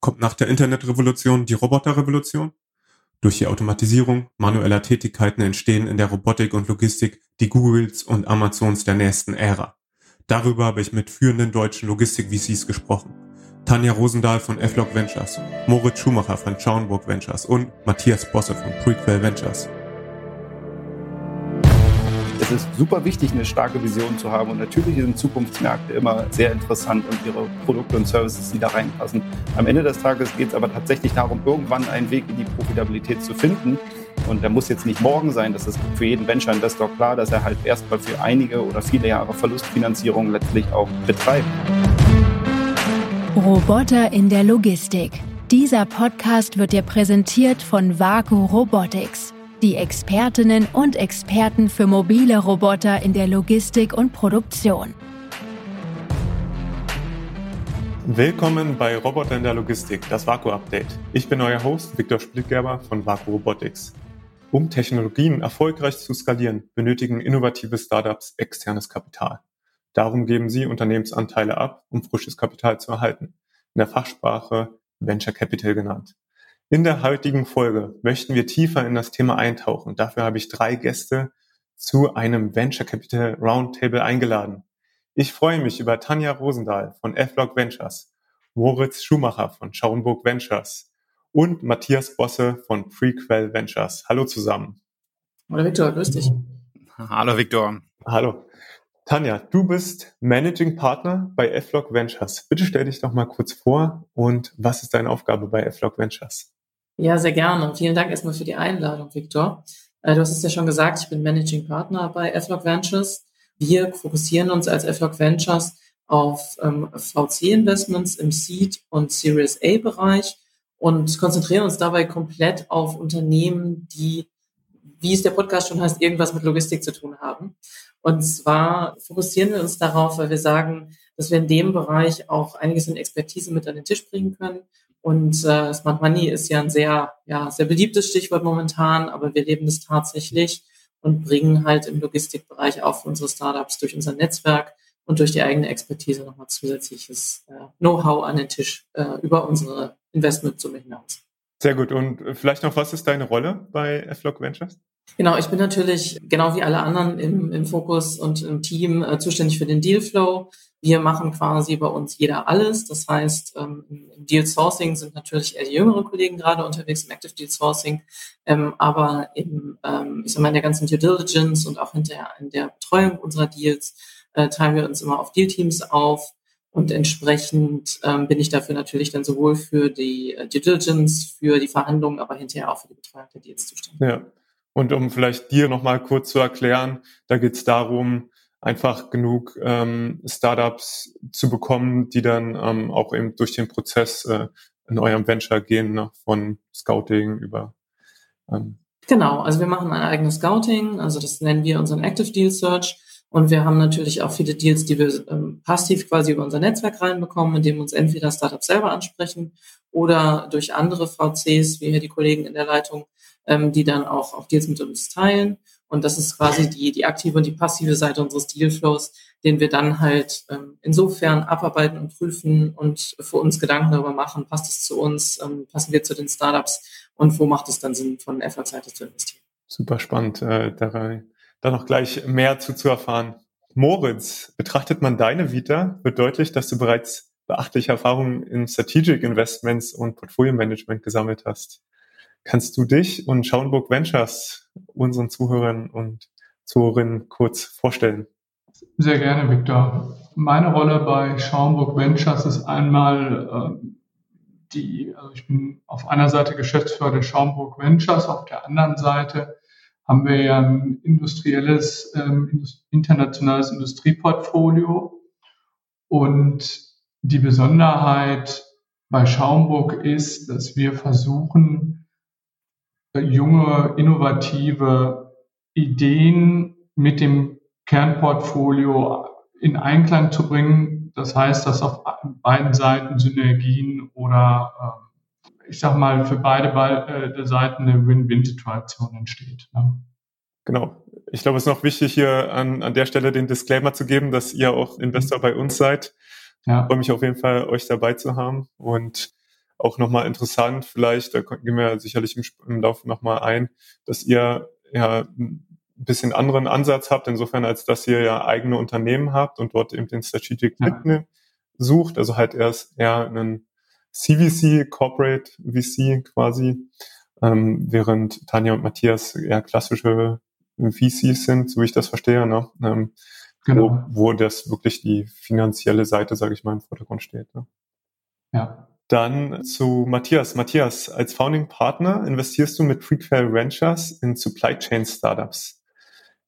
Kommt nach der Internetrevolution die Roboterrevolution? Durch die Automatisierung manueller Tätigkeiten entstehen in der Robotik und Logistik die Googles und Amazons der nächsten Ära. Darüber habe ich mit führenden deutschen Logistik-VCs gesprochen. Tanja Rosendahl von F-Log Ventures, Moritz Schumacher von Schaunburg Ventures und Matthias Bosse von Prequel Ventures. Es ist super wichtig, eine starke Vision zu haben. Und natürlich sind Zukunftsmärkte immer sehr interessant und ihre Produkte und Services, die da reinpassen. Am Ende des Tages geht es aber tatsächlich darum, irgendwann einen Weg in die Profitabilität zu finden. Und der muss jetzt nicht morgen sein. Das ist für jeden Venture-Investor klar, dass er halt erstmal für einige oder viele Jahre Verlustfinanzierung letztlich auch betreibt. Roboter in der Logistik. Dieser Podcast wird dir präsentiert von Vaku Robotics die Expertinnen und Experten für mobile Roboter in der Logistik und Produktion. Willkommen bei Roboter in der Logistik, das Vaku-Update. Ich bin euer Host Viktor Splittgerber von Vaku Robotics. Um Technologien erfolgreich zu skalieren, benötigen innovative Startups externes Kapital. Darum geben sie Unternehmensanteile ab, um frisches Kapital zu erhalten. In der Fachsprache Venture Capital genannt. In der heutigen Folge möchten wir tiefer in das Thema eintauchen. Dafür habe ich drei Gäste zu einem Venture Capital Roundtable eingeladen. Ich freue mich über Tanja Rosendahl von F-Log Ventures, Moritz Schumacher von Schauenburg Ventures und Matthias Bosse von Prequel Ventures. Hallo zusammen. Hallo Viktor, grüß dich. Hallo Viktor. Hallo. Tanja, du bist Managing Partner bei F-Log Ventures. Bitte stell dich doch mal kurz vor und was ist deine Aufgabe bei F-Log Ventures? Ja, sehr gerne. Vielen Dank erstmal für die Einladung, Victor. Äh, du hast es ja schon gesagt, ich bin Managing Partner bei FLOG Ventures. Wir fokussieren uns als FLOG Ventures auf ähm, VC-Investments im Seed- und Series A-Bereich und konzentrieren uns dabei komplett auf Unternehmen, die, wie es der Podcast schon heißt, irgendwas mit Logistik zu tun haben. Und zwar fokussieren wir uns darauf, weil wir sagen, dass wir in dem Bereich auch einiges in Expertise mit an den Tisch bringen können und äh, Smart Money ist ja ein sehr, ja, sehr beliebtes Stichwort momentan, aber wir leben es tatsächlich und bringen halt im Logistikbereich auch für unsere Startups durch unser Netzwerk und durch die eigene Expertise nochmal zusätzliches äh, Know-how an den Tisch äh, über unsere Investmentsumme hinaus. Sehr gut. Und vielleicht noch, was ist deine Rolle bei Flock Ventures? Genau, ich bin natürlich genau wie alle anderen im, im Fokus und im Team äh, zuständig für den Dealflow. Wir machen quasi bei uns jeder alles. Das heißt, ähm, im Deal Sourcing sind natürlich eher die jüngeren Kollegen gerade unterwegs im Active Deal Sourcing, ähm, aber im, ähm, ich sag mal, in der ganzen Due Diligence und auch hinterher in der Betreuung unserer Deals äh, teilen wir uns immer auf Deal-Teams auf. Und entsprechend bin ich dafür natürlich dann sowohl für die äh, Due Diligence, für die Verhandlungen, aber hinterher auch für die Betreuung der Deals zuständig. Ja. Und um vielleicht dir nochmal kurz zu erklären, da geht es darum, einfach genug ähm, Startups zu bekommen, die dann ähm, auch eben durch den Prozess äh, in eurem Venture gehen, ne? von Scouting über. Ähm. Genau, also wir machen ein eigenes Scouting, also das nennen wir unseren Active Deal Search. Und wir haben natürlich auch viele Deals, die wir ähm, passiv quasi über unser Netzwerk reinbekommen, indem uns entweder Startups selber ansprechen oder durch andere VCs, wie hier die Kollegen in der Leitung, ähm, die dann auch, auch Deals mit uns teilen. Und das ist quasi die, die aktive und die passive Seite unseres Dealflows, den wir dann halt ähm, insofern abarbeiten und prüfen und für uns Gedanken darüber machen, passt es zu uns, ähm, passen wir zu den Startups und wo macht es dann Sinn, von Effort-Seite zu investieren. Super spannend, äh, da, da noch gleich mehr zu, zu erfahren. Moritz, betrachtet man deine Vita, wird deutlich, dass du bereits beachtliche Erfahrungen in Strategic Investments und Portfolio Management gesammelt hast. Kannst du dich und Schauenburg Ventures unseren Zuhörern und Zuhörerinnen kurz vorstellen? Sehr gerne, Viktor. Meine Rolle bei Schauenburg Ventures ist einmal äh, die, also ich bin auf einer Seite Geschäftsführer der Schaumburg Ventures, auf der anderen Seite haben wir ja ein industrielles, ähm, internationales Industrieportfolio. Und die Besonderheit bei Schaumburg ist, dass wir versuchen, junge, innovative Ideen mit dem Kernportfolio in Einklang zu bringen. Das heißt, dass auf beiden Seiten Synergien oder ähm, ich sag mal für beide äh, Seiten eine Win-Win-Situation entsteht. Ne? Genau. Ich glaube, es ist noch wichtig, hier an, an der Stelle den Disclaimer zu geben, dass ihr auch Investor bei uns seid. Ja. Ich freue mich auf jeden Fall, euch dabei zu haben. Und auch nochmal interessant, vielleicht, da gehen wir sicherlich im, im Laufe nochmal ein, dass ihr ja ein bisschen anderen Ansatz habt, insofern als dass ihr ja eigene Unternehmen habt und dort eben den Strategic Fit ja. sucht, also halt erst eher einen CVC, Corporate VC quasi, ähm, während Tanja und Matthias eher klassische VCs sind, so wie ich das verstehe, ne? Ähm, genau. wo, wo das wirklich die finanzielle Seite, sage ich mal, im Vordergrund steht. Ne? Ja. Dann zu Matthias. Matthias, als Founding Partner investierst du mit Prequel Ventures in Supply Chain Startups.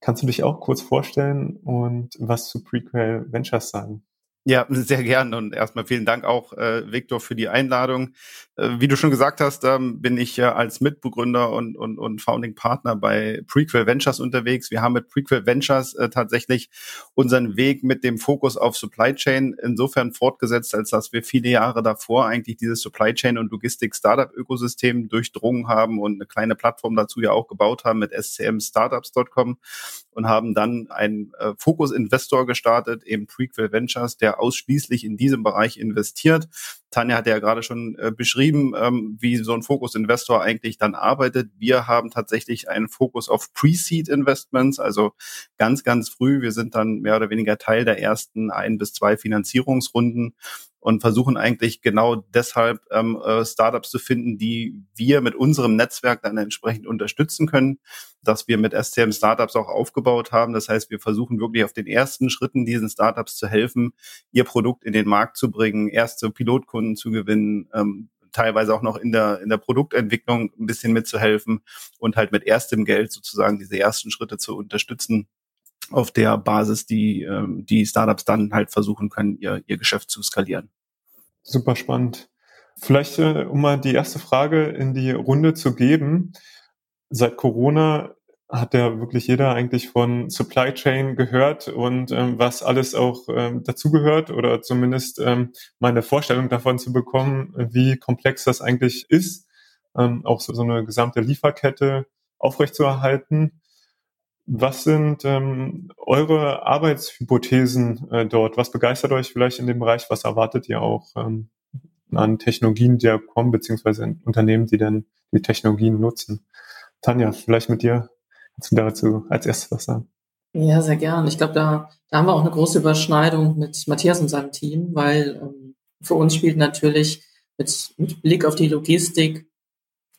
Kannst du dich auch kurz vorstellen und was zu Prequel Ventures sagen? Ja, sehr gern und erstmal vielen Dank auch, äh, Viktor, für die Einladung. Äh, wie du schon gesagt hast, ähm, bin ich äh, als Mitbegründer und, und, und Founding Partner bei Prequel Ventures unterwegs. Wir haben mit Prequel Ventures äh, tatsächlich unseren Weg mit dem Fokus auf Supply Chain insofern fortgesetzt, als dass wir viele Jahre davor eigentlich dieses Supply Chain und Logistik Startup Ökosystem durchdrungen haben und eine kleine Plattform dazu ja auch gebaut haben mit scmstartups.com und haben dann einen äh, Fokus Investor gestartet, eben Prequel Ventures, der ausschließlich in diesem Bereich investiert. Tanja hat ja gerade schon äh, beschrieben, ähm, wie so ein Fokus-Investor eigentlich dann arbeitet. Wir haben tatsächlich einen Fokus auf Pre-Seed-Investments, also ganz, ganz früh. Wir sind dann mehr oder weniger Teil der ersten ein bis zwei Finanzierungsrunden und versuchen eigentlich genau deshalb ähm, äh, Startups zu finden, die wir mit unserem Netzwerk dann entsprechend unterstützen können, dass wir mit SCM Startups auch aufgebaut haben. Das heißt, wir versuchen wirklich auf den ersten Schritten diesen Startups zu helfen, ihr Produkt in den Markt zu bringen, erste Pilotkunden zu gewinnen, ähm, teilweise auch noch in der, in der Produktentwicklung ein bisschen mitzuhelfen und halt mit erstem Geld sozusagen diese ersten Schritte zu unterstützen, auf der Basis die, ähm, die Startups dann halt versuchen können, ihr, ihr Geschäft zu skalieren. Super spannend. Vielleicht, äh, um mal die erste Frage in die Runde zu geben. Seit Corona hat ja wirklich jeder eigentlich von Supply Chain gehört und ähm, was alles auch ähm, dazugehört oder zumindest ähm, mal eine Vorstellung davon zu bekommen, wie komplex das eigentlich ist, ähm, auch so, so eine gesamte Lieferkette aufrechtzuerhalten. Was sind ähm, eure Arbeitshypothesen äh, dort? Was begeistert euch vielleicht in dem Bereich? Was erwartet ihr auch ähm, an Technologien, die ja kommen, beziehungsweise Unternehmen, die dann die Technologien nutzen? Tanja, vielleicht mit dir kannst du dazu als erstes was sagen. Ja, sehr gern. Ich glaube, da, da haben wir auch eine große Überschneidung mit Matthias und seinem Team, weil ähm, für uns spielt natürlich mit, mit Blick auf die Logistik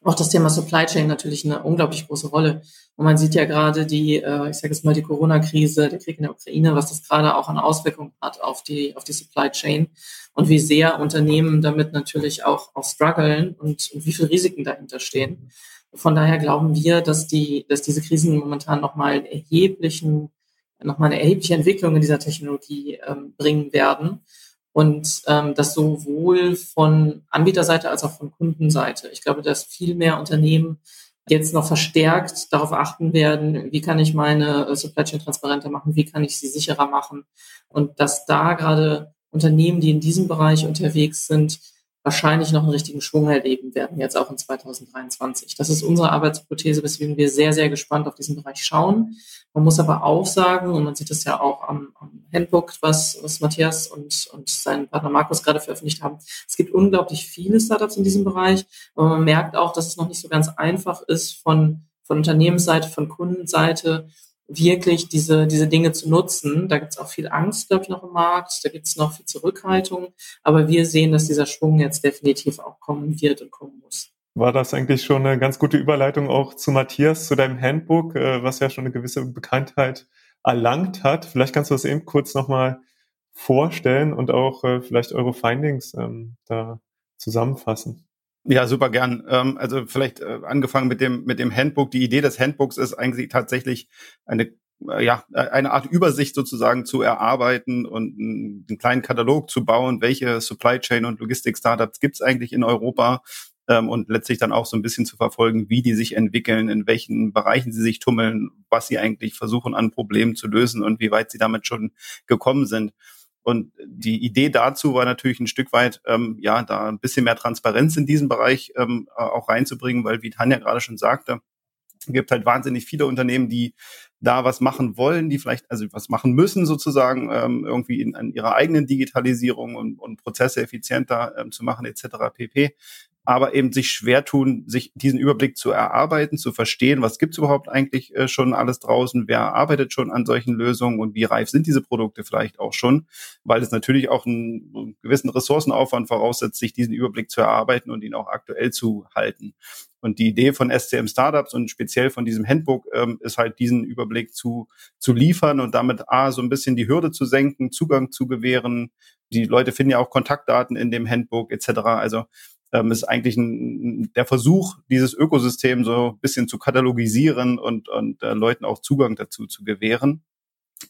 auch das Thema Supply Chain natürlich eine unglaublich große Rolle. Und man sieht ja gerade die, äh, ich sage jetzt mal die Corona-Krise, der Krieg in der Ukraine, was das gerade auch an Auswirkungen hat auf die auf die Supply Chain und wie sehr Unternehmen damit natürlich auch auch strugglen und, und wie viele Risiken dahinter stehen. Von daher glauben wir, dass die dass diese Krisen momentan nochmal erheblichen nochmal eine erhebliche Entwicklung in dieser Technologie ähm, bringen werden und ähm, das sowohl von Anbieterseite als auch von Kundenseite. Ich glaube, dass viel mehr Unternehmen jetzt noch verstärkt darauf achten werden, wie kann ich meine äh, Supply Chain transparenter machen, wie kann ich sie sicherer machen und dass da gerade Unternehmen, die in diesem Bereich unterwegs sind, wahrscheinlich noch einen richtigen Schwung erleben werden, jetzt auch in 2023. Das ist unsere Arbeitshypothese, weswegen wir sehr, sehr gespannt auf diesen Bereich schauen. Man muss aber auch sagen, und man sieht das ja auch am, am Handbook, was, was Matthias und, und sein Partner Markus gerade veröffentlicht haben, es gibt unglaublich viele Startups in diesem Bereich, aber man merkt auch, dass es noch nicht so ganz einfach ist von, von Unternehmensseite, von Kundenseite, wirklich diese, diese Dinge zu nutzen. Da gibt es auch viel Angst, glaube ich, noch im Markt, da gibt es noch viel Zurückhaltung, aber wir sehen, dass dieser Schwung jetzt definitiv auch kommen wird und kommen muss. War das eigentlich schon eine ganz gute Überleitung auch zu Matthias, zu deinem Handbook, äh, was ja schon eine gewisse Bekanntheit erlangt hat. Vielleicht kannst du das eben kurz nochmal vorstellen und auch äh, vielleicht eure Findings ähm, da zusammenfassen. Ja, super gern. Ähm, also vielleicht äh, angefangen mit dem mit dem Handbook. Die Idee des Handbooks ist eigentlich tatsächlich eine äh, ja eine Art Übersicht sozusagen zu erarbeiten und einen, einen kleinen Katalog zu bauen, welche Supply Chain und Logistik Startups gibt's eigentlich in Europa ähm, und letztlich dann auch so ein bisschen zu verfolgen, wie die sich entwickeln, in welchen Bereichen sie sich tummeln, was sie eigentlich versuchen an Problemen zu lösen und wie weit sie damit schon gekommen sind. Und die Idee dazu war natürlich ein Stück weit, ähm, ja, da ein bisschen mehr Transparenz in diesen Bereich ähm, auch reinzubringen, weil wie Tanja gerade schon sagte, gibt halt wahnsinnig viele Unternehmen, die da was machen wollen, die vielleicht also was machen müssen sozusagen ähm, irgendwie in, in ihrer eigenen Digitalisierung und, und Prozesse effizienter ähm, zu machen etc. pp. Aber eben sich schwer tun, sich diesen Überblick zu erarbeiten, zu verstehen, was gibt's überhaupt eigentlich äh, schon alles draußen, wer arbeitet schon an solchen Lösungen und wie reif sind diese Produkte vielleicht auch schon, weil es natürlich auch einen, einen gewissen Ressourcenaufwand voraussetzt, sich diesen Überblick zu erarbeiten und ihn auch aktuell zu halten. Und die Idee von SCM Startups und speziell von diesem Handbook ähm, ist halt diesen Überblick zu, zu liefern und damit A, so ein bisschen die Hürde zu senken, Zugang zu gewähren. Die Leute finden ja auch Kontaktdaten in dem Handbook etc. Also ähm, ist eigentlich ein, der Versuch, dieses Ökosystem so ein bisschen zu katalogisieren und, und äh, Leuten auch Zugang dazu zu gewähren.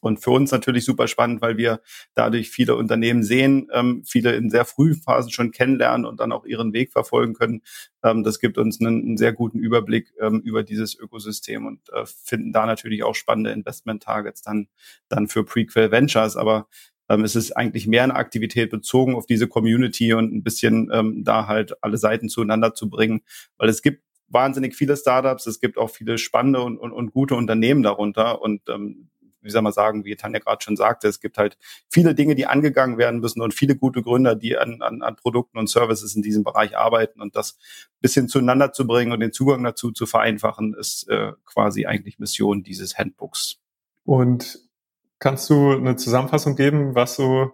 Und für uns natürlich super spannend, weil wir dadurch viele Unternehmen sehen, ähm, viele in sehr frühen Phasen schon kennenlernen und dann auch ihren Weg verfolgen können. Ähm, das gibt uns einen, einen, sehr guten Überblick ähm, über dieses Ökosystem und äh, finden da natürlich auch spannende Investment-Targets dann, dann für Prequel Ventures. Aber ähm, es ist eigentlich mehr eine Aktivität bezogen auf diese Community und ein bisschen ähm, da halt alle Seiten zueinander zu bringen, weil es gibt wahnsinnig viele Startups, es gibt auch viele spannende und, und, und gute Unternehmen darunter und ähm, wie soll man sagen, wie Tanja gerade schon sagte, es gibt halt viele Dinge, die angegangen werden müssen und viele gute Gründer, die an, an, an Produkten und Services in diesem Bereich arbeiten und das bisschen zueinander zu bringen und den Zugang dazu zu vereinfachen, ist äh, quasi eigentlich Mission dieses Handbooks. Und Kannst du eine Zusammenfassung geben, was so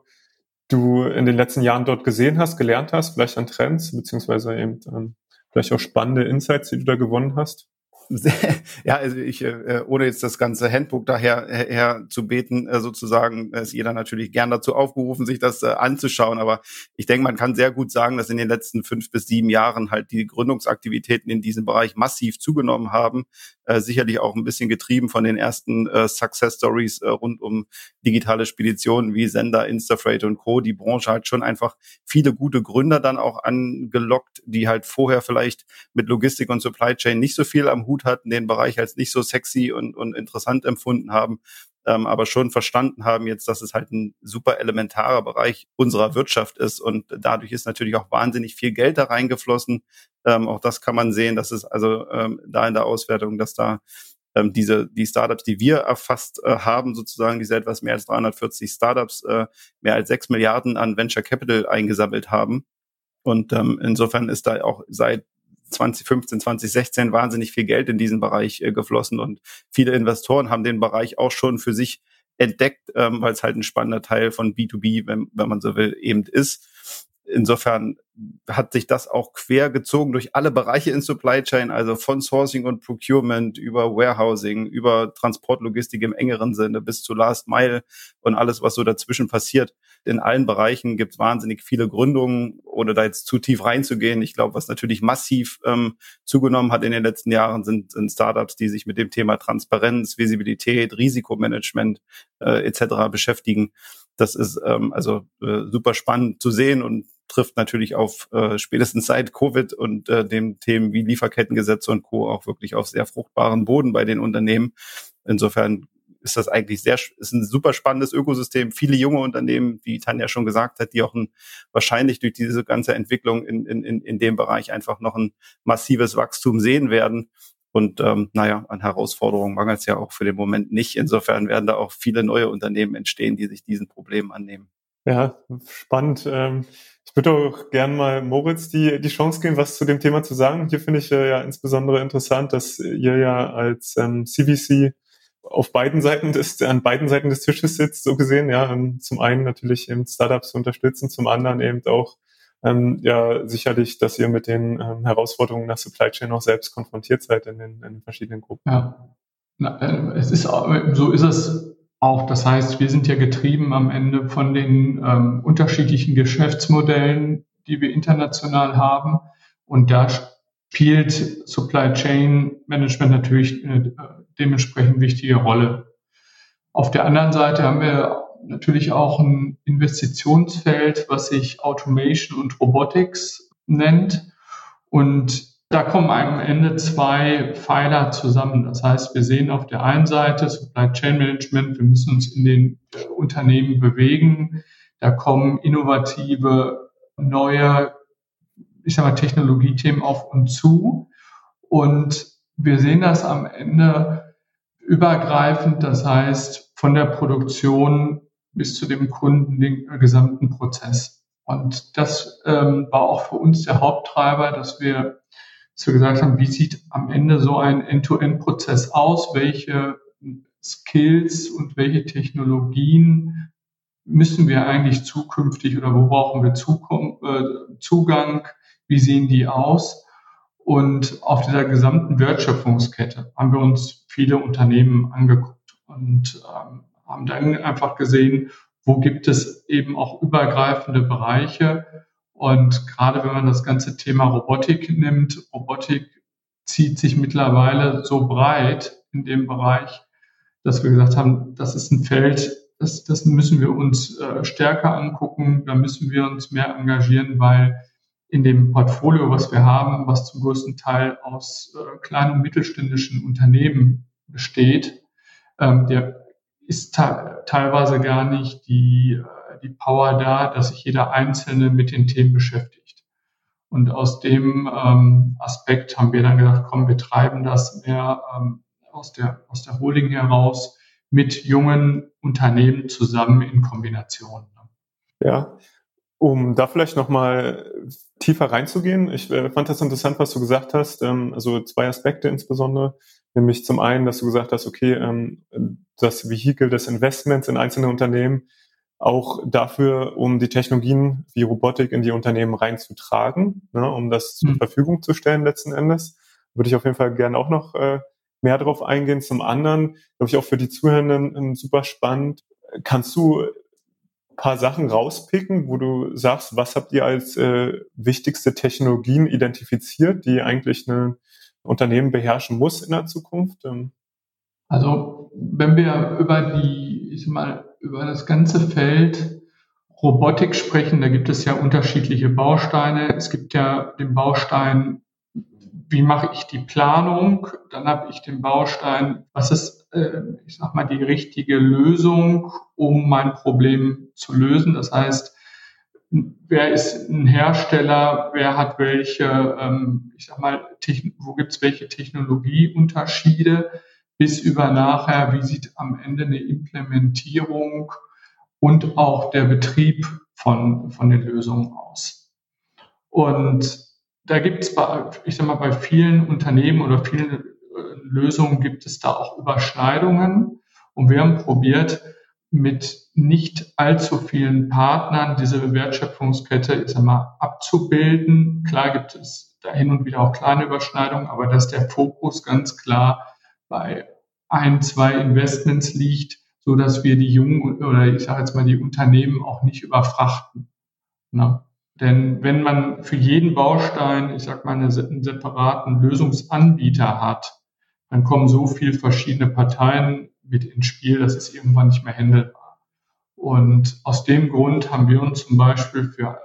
du in den letzten Jahren dort gesehen hast, gelernt hast, vielleicht an Trends, beziehungsweise eben ähm, vielleicht auch spannende Insights, die du da gewonnen hast? ja, also ich, äh, ohne jetzt das ganze Handbook daher her, zu beten, äh, sozusagen, ist jeder natürlich gern dazu aufgerufen, sich das äh, anzuschauen. Aber ich denke, man kann sehr gut sagen, dass in den letzten fünf bis sieben Jahren halt die Gründungsaktivitäten in diesem Bereich massiv zugenommen haben. Äh, sicherlich auch ein bisschen getrieben von den ersten äh, Success Stories äh, rund um digitale Speditionen wie Sender, Instafreight und Co. Die Branche hat schon einfach viele gute Gründer dann auch angelockt, die halt vorher vielleicht mit Logistik und Supply Chain nicht so viel am Hut hatten, den Bereich als nicht so sexy und, und interessant empfunden haben, ähm, aber schon verstanden haben jetzt, dass es halt ein super elementarer Bereich unserer Wirtschaft ist und dadurch ist natürlich auch wahnsinnig viel Geld da reingeflossen. Ähm, auch das kann man sehen, dass es also ähm, da in der Auswertung, dass da ähm, diese die Startups, die wir erfasst äh, haben, sozusagen diese etwas mehr als 340 Startups, äh, mehr als sechs Milliarden an Venture Capital eingesammelt haben. Und ähm, insofern ist da auch seit 2015, 2016 wahnsinnig viel Geld in diesen Bereich äh, geflossen und viele Investoren haben den Bereich auch schon für sich entdeckt, ähm, weil es halt ein spannender Teil von B2B, wenn, wenn man so will, eben ist. Insofern hat sich das auch quer gezogen durch alle Bereiche in Supply Chain, also von Sourcing und Procurement über Warehousing, über Transportlogistik im engeren Sinne bis zu Last Mile und alles, was so dazwischen passiert. In allen Bereichen gibt es wahnsinnig viele Gründungen, ohne da jetzt zu tief reinzugehen. Ich glaube, was natürlich massiv ähm, zugenommen hat in den letzten Jahren, sind, sind Startups, die sich mit dem Thema Transparenz, Visibilität, Risikomanagement äh, etc. beschäftigen. Das ist ähm, also äh, super spannend zu sehen und trifft natürlich auf äh, spätestens seit Covid und äh, dem Themen wie Lieferkettengesetze und Co. auch wirklich auf sehr fruchtbaren Boden bei den Unternehmen. Insofern ist das eigentlich sehr, ist ein super spannendes Ökosystem. Viele junge Unternehmen, wie Tanja schon gesagt hat, die auch ein, wahrscheinlich durch diese ganze Entwicklung in, in, in dem Bereich einfach noch ein massives Wachstum sehen werden. Und ähm, naja, an Herausforderungen mangelt es ja auch für den Moment nicht. Insofern werden da auch viele neue Unternehmen entstehen, die sich diesen Problemen annehmen. Ja, spannend. Ähm, ich würde auch gern mal Moritz die, die Chance geben, was zu dem Thema zu sagen. Hier finde ich äh, ja insbesondere interessant, dass ihr ja als ähm, CVC auf beiden Seiten des, an beiden Seiten des Tisches sitzt, so gesehen, ja, ähm, zum einen natürlich eben Startups unterstützen, zum anderen eben auch ähm, ja sicherlich, dass ihr mit den ähm, Herausforderungen nach Supply Chain auch selbst konfrontiert seid in den, in den verschiedenen Gruppen. Ja, Na, äh, es ist so ist es auch. Das heißt, wir sind ja getrieben am Ende von den ähm, unterschiedlichen Geschäftsmodellen, die wir international haben. Und da spielt Supply Chain Management natürlich eine dementsprechend wichtige Rolle. Auf der anderen Seite haben wir natürlich auch ein Investitionsfeld, was sich Automation und Robotics nennt. Und da kommen am Ende zwei Pfeiler zusammen. Das heißt, wir sehen auf der einen Seite Supply Chain Management, wir müssen uns in den Unternehmen bewegen. Da kommen innovative, neue, ich sag mal, Technologiethemen auf uns zu. Und wir sehen das am Ende übergreifend, das heißt von der Produktion bis zu dem Kunden den gesamten Prozess. Und das ähm, war auch für uns der Haupttreiber, dass wir, dass wir gesagt haben, wie sieht am Ende so ein End-to-End-Prozess aus? Welche Skills und welche Technologien müssen wir eigentlich zukünftig oder wo brauchen wir äh, Zugang? Wie sehen die aus? Und auf dieser gesamten Wertschöpfungskette haben wir uns viele Unternehmen angeguckt und ähm, haben dann einfach gesehen, wo gibt es eben auch übergreifende Bereiche. Und gerade wenn man das ganze Thema Robotik nimmt, Robotik zieht sich mittlerweile so breit in dem Bereich, dass wir gesagt haben, das ist ein Feld, das, das müssen wir uns äh, stärker angucken, da müssen wir uns mehr engagieren, weil in dem Portfolio, was wir haben, was zum größten Teil aus äh, kleinen und mittelständischen Unternehmen besteht, ähm, der ist teilweise gar nicht die, äh, die Power da, dass sich jeder Einzelne mit den Themen beschäftigt. Und aus dem ähm, Aspekt haben wir dann gedacht, komm, wir treiben das mehr ähm, aus, der, aus der Holding heraus mit jungen Unternehmen zusammen in Kombination. Ja, um da vielleicht nochmal tiefer reinzugehen, ich äh, fand das interessant, was du gesagt hast. Ähm, also zwei Aspekte insbesondere. Nämlich zum einen, dass du gesagt hast, okay, ähm, das Vehikel des Investments in einzelne Unternehmen auch dafür, um die Technologien wie Robotik in die Unternehmen reinzutragen, ne, um das zur mhm. Verfügung zu stellen letzten Endes. Würde ich auf jeden Fall gerne auch noch äh, mehr darauf eingehen. Zum anderen, glaube ich, auch für die Zuhörenden ähm, super spannend. Kannst du paar Sachen rauspicken, wo du sagst, was habt ihr als äh, wichtigste Technologien identifiziert, die eigentlich ein Unternehmen beherrschen muss in der Zukunft? Ähm also wenn wir über die, ich sag mal, über das ganze Feld Robotik sprechen, da gibt es ja unterschiedliche Bausteine. Es gibt ja den Baustein wie mache ich die Planung? Dann habe ich den Baustein, was ist, äh, ich sag mal, die richtige Lösung, um mein Problem zu lösen. Das heißt, wer ist ein Hersteller, wer hat welche, ähm, ich sag mal, wo gibt es welche Technologieunterschiede, bis über nachher, wie sieht am Ende eine Implementierung und auch der Betrieb von, von den Lösungen aus. Und da gibt es, ich sag mal, bei vielen Unternehmen oder vielen äh, Lösungen gibt es da auch Überschneidungen. Und wir haben probiert, mit nicht allzu vielen Partnern diese Wertschöpfungskette, ich sag mal, abzubilden. Klar gibt es da hin und wieder auch kleine Überschneidungen, aber dass der Fokus ganz klar bei ein, zwei Investments liegt, so dass wir die jungen oder ich sage jetzt mal die Unternehmen auch nicht überfrachten. Ne? Denn wenn man für jeden Baustein, ich sag mal, einen separaten Lösungsanbieter hat, dann kommen so viele verschiedene Parteien mit ins Spiel, das ist irgendwann nicht mehr händelbar. Und aus dem Grund haben wir uns zum Beispiel für,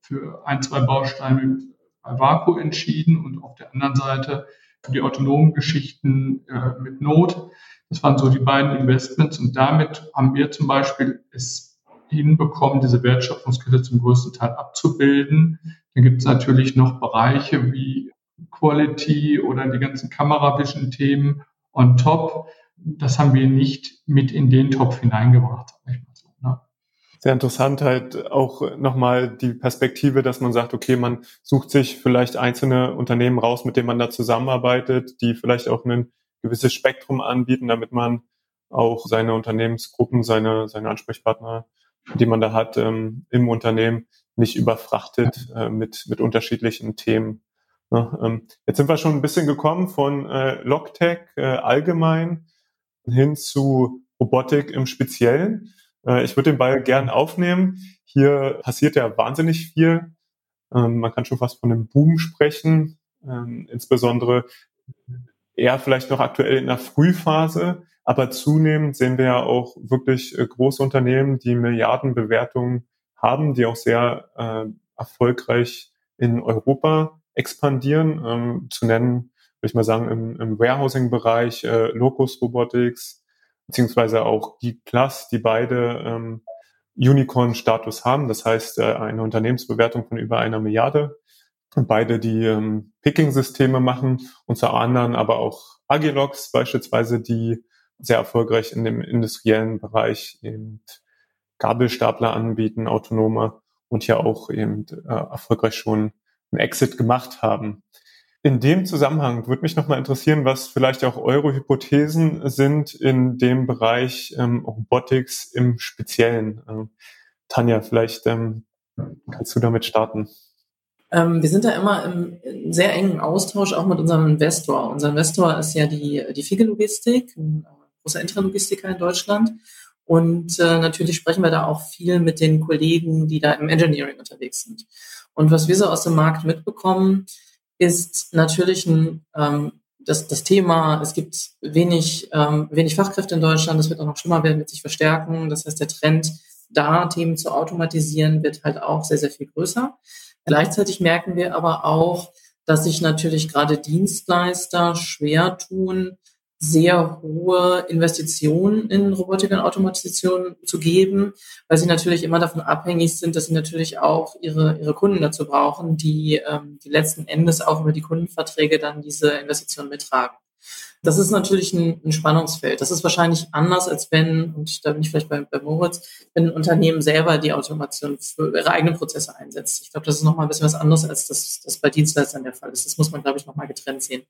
für ein, zwei Bausteine bei Vaku entschieden und auf der anderen Seite die autonomen Geschichten äh, mit Not. Das waren so die beiden Investments und damit haben wir zum Beispiel es hinbekommen, diese Wertschöpfungskette zum größten Teil abzubilden. Dann gibt es natürlich noch Bereiche wie Quality oder die ganzen Kamera-Vision-Themen on top. Das haben wir nicht mit in den Topf hineingebracht. Sehr interessant halt auch nochmal die Perspektive, dass man sagt, okay, man sucht sich vielleicht einzelne Unternehmen raus, mit denen man da zusammenarbeitet, die vielleicht auch ein gewisses Spektrum anbieten, damit man auch seine Unternehmensgruppen, seine, seine Ansprechpartner die man da hat ähm, im Unternehmen, nicht überfrachtet äh, mit, mit unterschiedlichen Themen. Ne? Ähm, jetzt sind wir schon ein bisschen gekommen von äh, Logtech äh, allgemein hin zu Robotik im Speziellen. Äh, ich würde den Ball gern aufnehmen. Hier passiert ja wahnsinnig viel. Ähm, man kann schon fast von einem Boom sprechen, ähm, insbesondere eher vielleicht noch aktuell in der Frühphase. Aber zunehmend sehen wir ja auch wirklich äh, große Unternehmen, die Milliardenbewertungen haben, die auch sehr äh, erfolgreich in Europa expandieren. Ähm, zu nennen, würde ich mal sagen, im, Warehousing-Bereich Locus Robotics, beziehungsweise auch Geek Plus, die beide ähm, Unicorn-Status haben. Das heißt, äh, eine Unternehmensbewertung von über einer Milliarde. Und beide, die ähm, Picking-Systeme machen, unter anderem aber auch Agilox beispielsweise, die sehr erfolgreich in dem industriellen Bereich eben Gabelstapler anbieten, autonome und ja auch eben äh, erfolgreich schon einen Exit gemacht haben. In dem Zusammenhang würde mich nochmal interessieren, was vielleicht auch eure Hypothesen sind in dem Bereich ähm, Robotics im Speziellen. Ähm, Tanja, vielleicht ähm, kannst du damit starten. Ähm, wir sind da immer im sehr engen Austausch auch mit unserem Investor. Unser Investor ist ja die, die Fige Logistik, ein großer Intralogistiker in Deutschland. Und äh, natürlich sprechen wir da auch viel mit den Kollegen, die da im Engineering unterwegs sind. Und was wir so aus dem Markt mitbekommen, ist natürlich ein, ähm, das, das Thema, es gibt wenig, ähm, wenig Fachkräfte in Deutschland, das wird auch noch schlimmer werden, wird sich verstärken. Das heißt, der Trend, da Themen zu automatisieren, wird halt auch sehr, sehr viel größer. Gleichzeitig merken wir aber auch, dass sich natürlich gerade Dienstleister schwer tun, sehr hohe Investitionen in Robotik und Automatisation zu geben, weil sie natürlich immer davon abhängig sind, dass sie natürlich auch ihre, ihre Kunden dazu brauchen, die, ähm, die letzten Endes auch über die Kundenverträge dann diese Investitionen mittragen. Das ist natürlich ein, ein Spannungsfeld. Das ist wahrscheinlich anders, als wenn, und da bin ich vielleicht bei, bei Moritz, wenn ein Unternehmen selber die Automation für ihre eigenen Prozesse einsetzt. Ich glaube, das ist nochmal ein bisschen was anderes, als das, das bei Dienstleistern der Fall ist. Das muss man, glaube ich, nochmal getrennt sehen.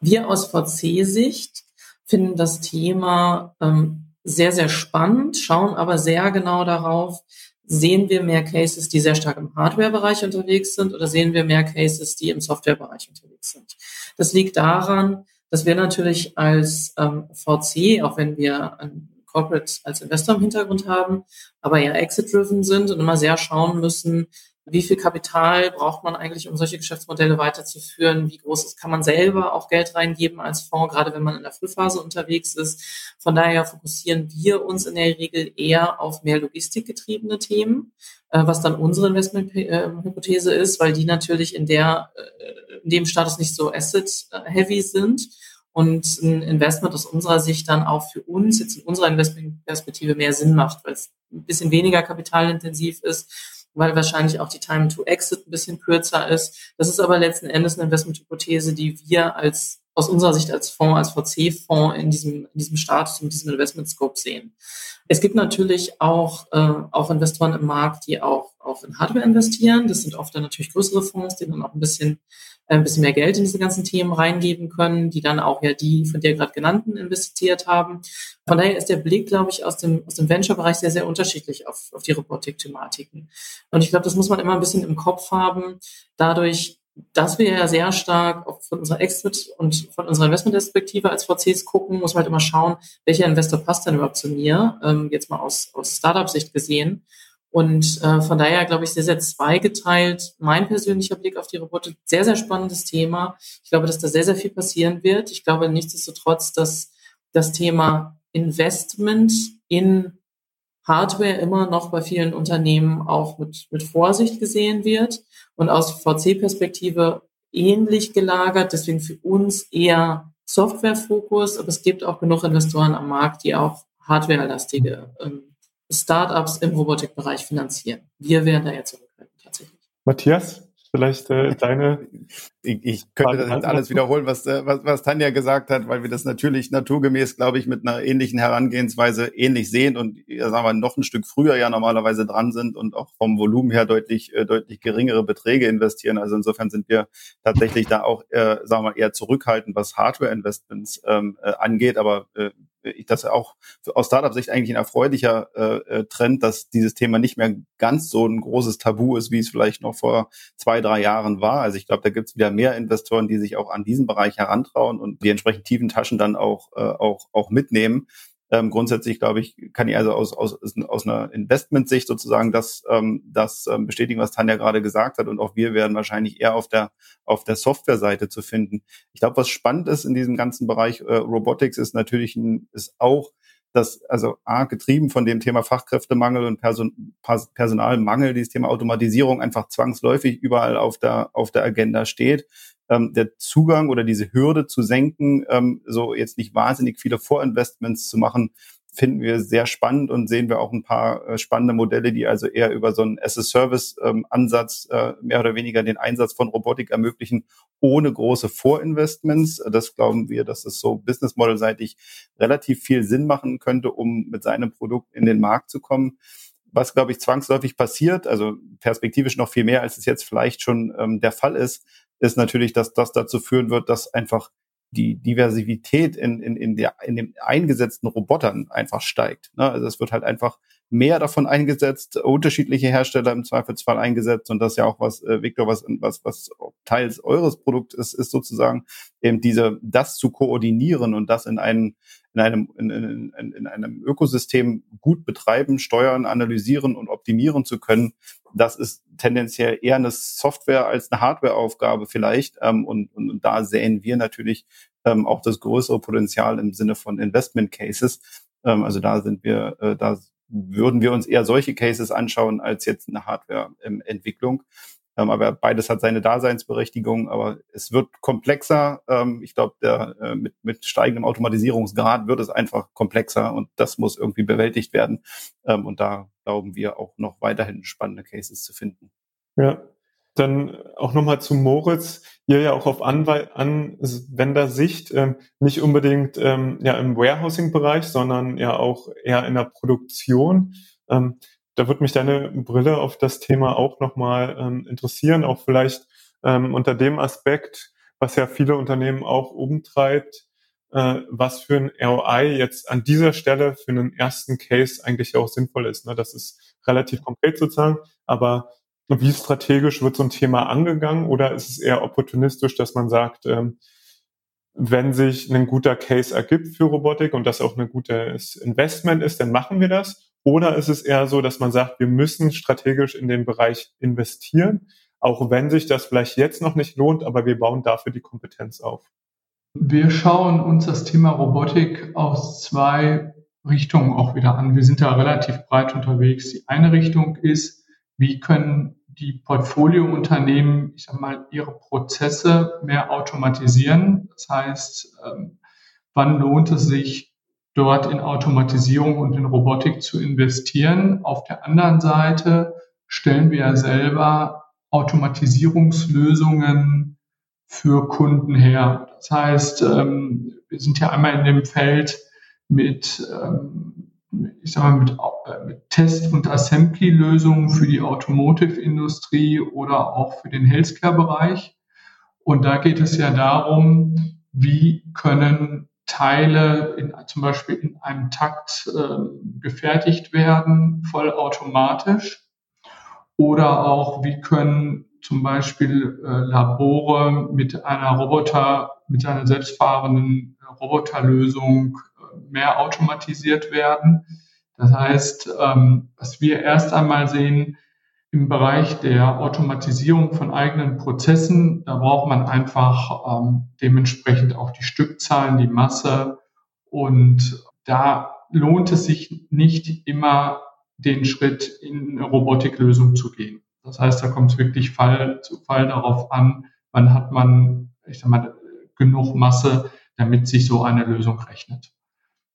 Wir aus VC-Sicht finden das Thema ähm, sehr, sehr spannend, schauen aber sehr genau darauf, sehen wir mehr Cases, die sehr stark im Hardware-Bereich unterwegs sind oder sehen wir mehr Cases, die im Software-Bereich unterwegs sind. Das liegt daran, dass wir natürlich als ähm, VC, auch wenn wir ein Corporate als Investor im Hintergrund haben, aber ja exit-driven sind und immer sehr schauen müssen, wie viel Kapital braucht man eigentlich, um solche Geschäftsmodelle weiterzuführen? Wie groß ist, kann man selber auch Geld reingeben als Fonds, gerade wenn man in der Frühphase unterwegs ist? Von daher fokussieren wir uns in der Regel eher auf mehr logistikgetriebene Themen, äh, was dann unsere Investmenthypothese ist, weil die natürlich in der, äh, in dem Status nicht so asset-heavy sind und ein Investment aus unserer Sicht dann auch für uns jetzt in unserer Investmentperspektive mehr Sinn macht, weil es ein bisschen weniger kapitalintensiv ist weil wahrscheinlich auch die Time to Exit ein bisschen kürzer ist. Das ist aber letzten Endes eine Investmenthypothese, die wir als aus unserer Sicht als Fonds, als VC-Fonds in diesem, in diesem Status, in diesem Investment Scope sehen. Es gibt natürlich auch, äh, auch Investoren im Markt, die auch, auch in Hardware investieren. Das sind oft dann natürlich größere Fonds, die dann auch ein bisschen ein bisschen mehr Geld in diese ganzen Themen reingeben können, die dann auch ja die von dir gerade genannten investiert haben. Von daher ist der Blick, glaube ich, aus dem, aus dem Venture-Bereich sehr, sehr unterschiedlich auf, auf die Robotik-Thematiken. Und ich glaube, das muss man immer ein bisschen im Kopf haben. Dadurch, dass wir ja sehr stark von unserer Exit und von unserer Investmentperspektive als VCs gucken, muss man halt immer schauen, welcher Investor passt denn überhaupt zu mir, ähm, jetzt mal aus, aus Startup-Sicht gesehen. Und äh, von daher glaube ich sehr, sehr zweigeteilt. Mein persönlicher Blick auf die Robotik, sehr, sehr spannendes Thema. Ich glaube, dass da sehr, sehr viel passieren wird. Ich glaube nichtsdestotrotz, dass das Thema Investment in Hardware immer noch bei vielen Unternehmen auch mit, mit Vorsicht gesehen wird und aus VC-Perspektive ähnlich gelagert. Deswegen für uns eher Software-Fokus, aber es gibt auch genug Investoren am Markt, die auch hardwarelastige ähm, Startups im Robotikbereich finanzieren. Wir wären da jetzt zurückhaltend tatsächlich. Matthias? Vielleicht äh, deine. Ich, ich könnte das alles wiederholen, was, äh, was, was Tanja gesagt hat, weil wir das natürlich naturgemäß, glaube ich, mit einer ähnlichen Herangehensweise ähnlich sehen und sagen wir noch ein Stück früher ja normalerweise dran sind und auch vom Volumen her deutlich äh, deutlich geringere Beträge investieren. Also insofern sind wir tatsächlich da auch, äh, sagen wir eher zurückhaltend, was Hardware-Investments ähm, äh, angeht, aber äh, das auch aus Startup-Sicht eigentlich ein erfreulicher äh, äh, Trend, dass dieses Thema nicht mehr ganz so ein großes Tabu ist, wie es vielleicht noch vor zwei, drei Jahren war. Also ich glaube, da gibt es wieder mehr Investoren, die sich auch an diesen Bereich herantrauen und die entsprechend tiefen Taschen dann auch, äh, auch, auch mitnehmen. Ähm, grundsätzlich, glaube ich, kann ich also aus, aus, aus einer Investmentsicht sozusagen das, ähm, das ähm, bestätigen, was Tanja gerade gesagt hat. Und auch wir werden wahrscheinlich eher auf der, auf der Softwareseite zu finden. Ich glaube, was spannend ist in diesem ganzen Bereich äh, Robotics ist natürlich ein, ist auch, dass also A, getrieben von dem Thema Fachkräftemangel und Person, Personalmangel, dieses Thema Automatisierung einfach zwangsläufig überall auf der, auf der Agenda steht ähm, der Zugang oder diese Hürde zu senken, ähm, so jetzt nicht wahnsinnig viele Vorinvestments zu machen, finden wir sehr spannend und sehen wir auch ein paar äh, spannende Modelle, die also eher über so einen as-a-Service-Ansatz ähm, äh, mehr oder weniger den Einsatz von Robotik ermöglichen, ohne große Vorinvestments. Das glauben wir, dass es so Business Model-seitig relativ viel Sinn machen könnte, um mit seinem Produkt in den Markt zu kommen. Was, glaube ich, zwangsläufig passiert, also perspektivisch noch viel mehr, als es jetzt vielleicht schon ähm, der Fall ist, ist natürlich, dass das dazu führen wird, dass einfach die Diversität in, in, in, der, in den eingesetzten Robotern einfach steigt. Ne? Also es wird halt einfach mehr davon eingesetzt, unterschiedliche Hersteller im Zweifelsfall eingesetzt und das ist ja auch was, äh, Victor, was, was, was teils eures Produkt ist, ist sozusagen eben diese, das zu koordinieren und das in einem, in einem, in, in, in einem Ökosystem gut betreiben, steuern, analysieren und optimieren zu können. Das ist tendenziell eher eine Software als eine Hardwareaufgabe vielleicht. Ähm, und, und, und da sehen wir natürlich ähm, auch das größere Potenzial im Sinne von Investment Cases. Ähm, also da sind wir, äh, da würden wir uns eher solche Cases anschauen als jetzt eine Hardware-Entwicklung. Ähm, aber beides hat seine Daseinsberechtigung, aber es wird komplexer. Ähm, ich glaube, äh, mit, mit steigendem Automatisierungsgrad wird es einfach komplexer und das muss irgendwie bewältigt werden. Ähm, und da glauben wir auch noch weiterhin spannende Cases zu finden. Ja, dann auch nochmal zu Moritz. Ihr ja auch auf Anwe Anwendersicht ähm, nicht unbedingt ähm, ja im Warehousing-Bereich, sondern ja auch eher in der Produktion. Ähm, da würde mich deine Brille auf das Thema auch nochmal ähm, interessieren, auch vielleicht ähm, unter dem Aspekt, was ja viele Unternehmen auch umtreibt, äh, was für ein ROI jetzt an dieser Stelle für einen ersten Case eigentlich auch sinnvoll ist. Ne? Das ist relativ konkret sozusagen, aber wie strategisch wird so ein Thema angegangen oder ist es eher opportunistisch, dass man sagt, ähm, wenn sich ein guter Case ergibt für Robotik und das auch ein gutes Investment ist, dann machen wir das? Oder ist es eher so, dass man sagt, wir müssen strategisch in den Bereich investieren, auch wenn sich das vielleicht jetzt noch nicht lohnt, aber wir bauen dafür die Kompetenz auf? Wir schauen uns das Thema Robotik aus zwei Richtungen auch wieder an. Wir sind da relativ breit unterwegs. Die eine Richtung ist, wie können die Portfoliounternehmen, ich sag mal, ihre Prozesse mehr automatisieren. Das heißt, ähm, wann lohnt es sich, dort in Automatisierung und in Robotik zu investieren? Auf der anderen Seite stellen wir ja selber Automatisierungslösungen für Kunden her. Das heißt, ähm, wir sind ja einmal in dem Feld mit ähm, ich sag mal, mit, äh, mit Test- und Assembly-Lösungen für die Automotive-Industrie oder auch für den Healthcare-Bereich. Und da geht es ja darum, wie können Teile in, zum Beispiel in einem Takt äh, gefertigt werden, vollautomatisch. Oder auch, wie können zum Beispiel äh, Labore mit einer Roboter, mit einer selbstfahrenden Roboterlösung mehr automatisiert werden. Das heißt, ähm, was wir erst einmal sehen im Bereich der Automatisierung von eigenen Prozessen, da braucht man einfach ähm, dementsprechend auch die Stückzahlen, die Masse und da lohnt es sich nicht immer den Schritt in eine Robotiklösung zu gehen. Das heißt, da kommt es wirklich Fall zu Fall darauf an, wann hat man, ich sag mal, genug Masse, damit sich so eine Lösung rechnet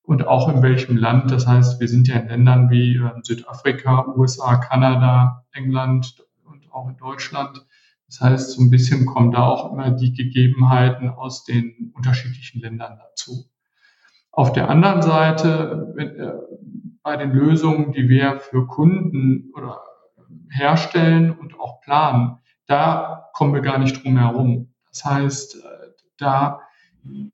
und auch in welchem Land. Das heißt, wir sind ja in Ländern wie äh, Südafrika, USA, Kanada, England und auch in Deutschland. Das heißt, so ein bisschen kommen da auch immer die Gegebenheiten aus den unterschiedlichen Ländern dazu. Auf der anderen Seite, äh, bei den Lösungen, die wir für Kunden oder herstellen und auch planen, da kommen wir gar nicht drum herum. Das heißt, äh, da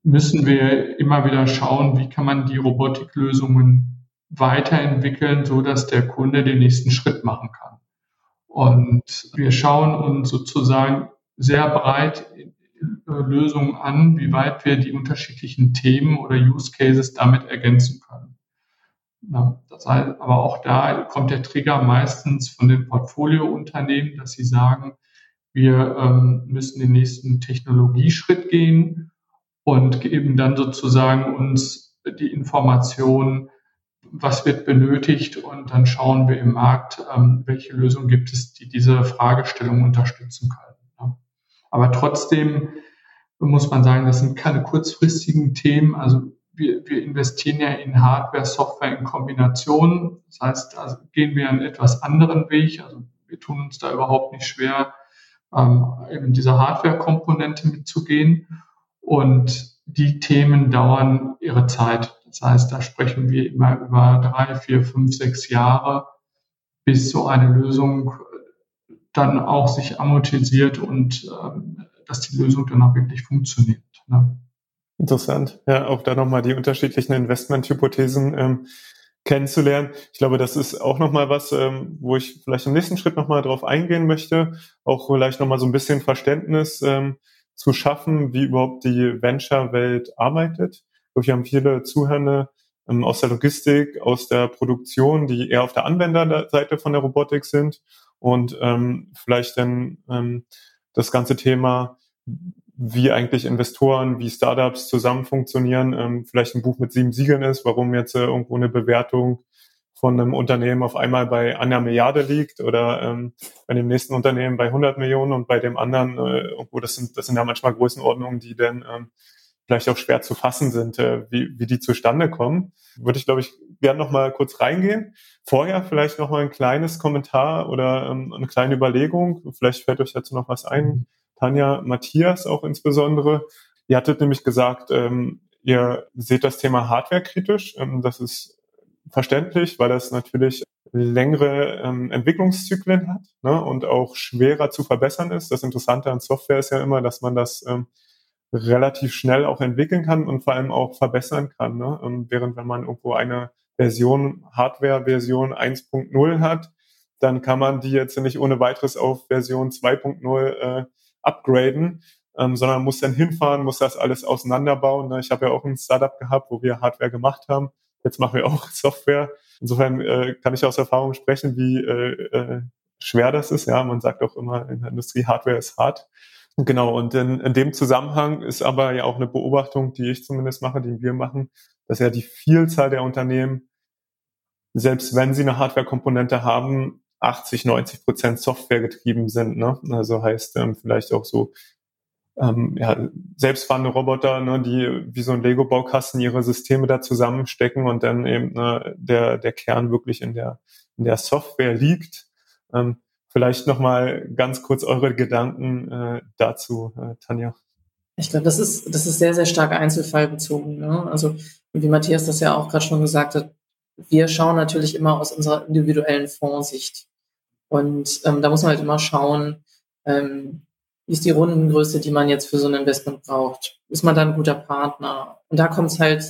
müssen wir immer wieder schauen, wie kann man die Robotiklösungen weiterentwickeln, so dass der Kunde den nächsten Schritt machen kann. Und wir schauen uns sozusagen sehr breit Lösungen an, wie weit wir die unterschiedlichen Themen oder Use Cases damit ergänzen können. Das heißt, aber auch da kommt der Trigger meistens von den Portfoliounternehmen, dass sie sagen, wir ähm, müssen den nächsten Technologieschritt gehen und geben dann sozusagen uns die Information, was wird benötigt und dann schauen wir im Markt, ähm, welche Lösungen gibt es, die diese Fragestellung unterstützen können. Ja. Aber trotzdem muss man sagen, das sind keine kurzfristigen Themen. Also wir, wir investieren ja in Hardware, Software in Kombination. Das heißt, da gehen wir einen etwas anderen Weg. Also wir tun uns da überhaupt nicht schwer, ähm, eben diese Hardware-Komponente mitzugehen. Und die Themen dauern ihre Zeit. Das heißt, da sprechen wir immer über drei, vier, fünf, sechs Jahre. bis so eine Lösung dann auch sich amortisiert und ähm, dass die Lösung dann auch wirklich funktioniert. Ne? Interessant. Ja, auch da nochmal die unterschiedlichen Investmenthypothesen ähm, kennenzulernen. Ich glaube, das ist auch nochmal was, ähm, wo ich vielleicht im nächsten Schritt nochmal drauf eingehen möchte. Auch vielleicht nochmal so ein bisschen Verständnis ähm, zu schaffen, wie überhaupt die Venture-Welt arbeitet. Wir haben viele Zuhörende ähm, aus der Logistik, aus der Produktion, die eher auf der Anwenderseite von der Robotik sind und ähm, vielleicht dann ähm, das ganze Thema, wie eigentlich Investoren, wie Startups zusammen funktionieren, ähm, vielleicht ein Buch mit sieben Siegeln ist, warum jetzt äh, irgendwo eine Bewertung von einem Unternehmen auf einmal bei einer Milliarde liegt oder ähm, bei dem nächsten Unternehmen bei 100 Millionen und bei dem anderen äh, irgendwo, das sind, das sind ja manchmal Größenordnungen, die dann ähm, vielleicht auch schwer zu fassen sind, äh, wie, wie die zustande kommen. Würde ich, glaube ich, gerne noch mal kurz reingehen. Vorher vielleicht noch mal ein kleines Kommentar oder ähm, eine kleine Überlegung. Vielleicht fällt euch dazu noch was ein. Tanja, Matthias auch insbesondere. Ihr hattet nämlich gesagt, ähm, ihr seht das Thema Hardware kritisch. Ähm, das ist verständlich, weil das natürlich längere ähm, Entwicklungszyklen hat ne, und auch schwerer zu verbessern ist. Das Interessante an Software ist ja immer, dass man das ähm, relativ schnell auch entwickeln kann und vor allem auch verbessern kann. Ne? Ähm, während wenn man irgendwo eine Version, Hardware-Version 1.0 hat, dann kann man die jetzt nicht ohne weiteres auf Version 2.0 äh, upgraden, ähm, sondern muss dann hinfahren, muss das alles auseinanderbauen. Ne? Ich habe ja auch ein Startup gehabt, wo wir Hardware gemacht haben. Jetzt machen wir auch Software. Insofern äh, kann ich aus Erfahrung sprechen, wie äh, äh, schwer das ist. Ja, man sagt auch immer in der Industrie, Hardware ist hart. Genau, und in, in dem Zusammenhang ist aber ja auch eine Beobachtung, die ich zumindest mache, die wir machen, dass ja die Vielzahl der Unternehmen, selbst wenn sie eine Hardware-Komponente haben, 80, 90 Prozent Software getrieben sind. Ne? Also heißt ähm, vielleicht auch so ähm, ja, selbstfahrende Roboter, ne, die wie so ein Lego-Baukasten ihre Systeme da zusammenstecken und dann eben ne, der, der Kern wirklich in der, in der Software liegt. Ähm, vielleicht nochmal ganz kurz eure Gedanken äh, dazu, äh, Tanja. Ich glaube, das ist, das ist sehr, sehr stark einzelfallbezogen. Ne? Also wie Matthias das ja auch gerade schon gesagt hat, wir schauen natürlich immer aus unserer individuellen Fondssicht. Und ähm, da muss man halt immer schauen, ähm, ist die Rundengröße, die man jetzt für so ein Investment braucht? Ist man da ein guter Partner? Und da kommt es halt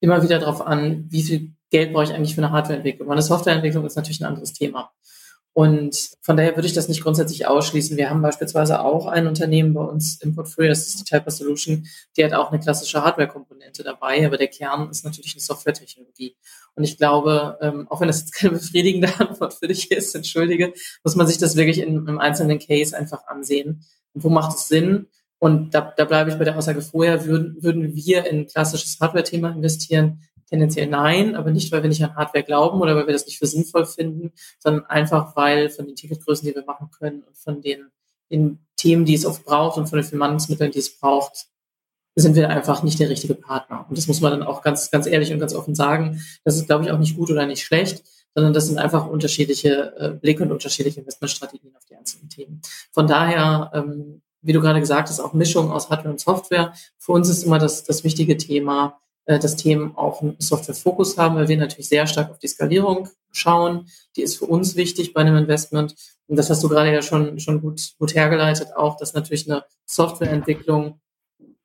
immer wieder darauf an, wie viel Geld brauche ich eigentlich für eine Hardwareentwicklung. Und eine Softwareentwicklung ist natürlich ein anderes Thema. Und von daher würde ich das nicht grundsätzlich ausschließen. Wir haben beispielsweise auch ein Unternehmen bei uns im Portfolio, das ist die Typer Solution, die hat auch eine klassische Hardware-Komponente dabei, aber der Kern ist natürlich eine Software-Technologie. Und ich glaube, ähm, auch wenn das jetzt keine befriedigende Antwort für dich ist, entschuldige, muss man sich das wirklich in, im einzelnen Case einfach ansehen. Und wo macht es Sinn? Und da, da bleibe ich bei der Aussage vorher, würden, würden wir in klassisches Hardware-Thema investieren? Tendenziell nein, aber nicht, weil wir nicht an Hardware glauben oder weil wir das nicht für sinnvoll finden, sondern einfach, weil von den Ticketgrößen, die wir machen können und von den, den Themen, die es oft braucht und von den Finanzmitteln, die es braucht, sind wir einfach nicht der richtige Partner. Und das muss man dann auch ganz, ganz ehrlich und ganz offen sagen. Das ist, glaube ich, auch nicht gut oder nicht schlecht, sondern das sind einfach unterschiedliche äh, Blicke und unterschiedliche Investmentstrategien auf die einzelnen Themen. Von daher, ähm, wie du gerade gesagt hast, auch Mischung aus Hardware und Software. Für uns ist immer das, das wichtige Thema, äh, dass Themen auch einen Software-Fokus haben, weil wir natürlich sehr stark auf die Skalierung schauen. Die ist für uns wichtig bei einem Investment. Und das hast du gerade ja schon, schon gut, gut hergeleitet, auch, dass natürlich eine Softwareentwicklung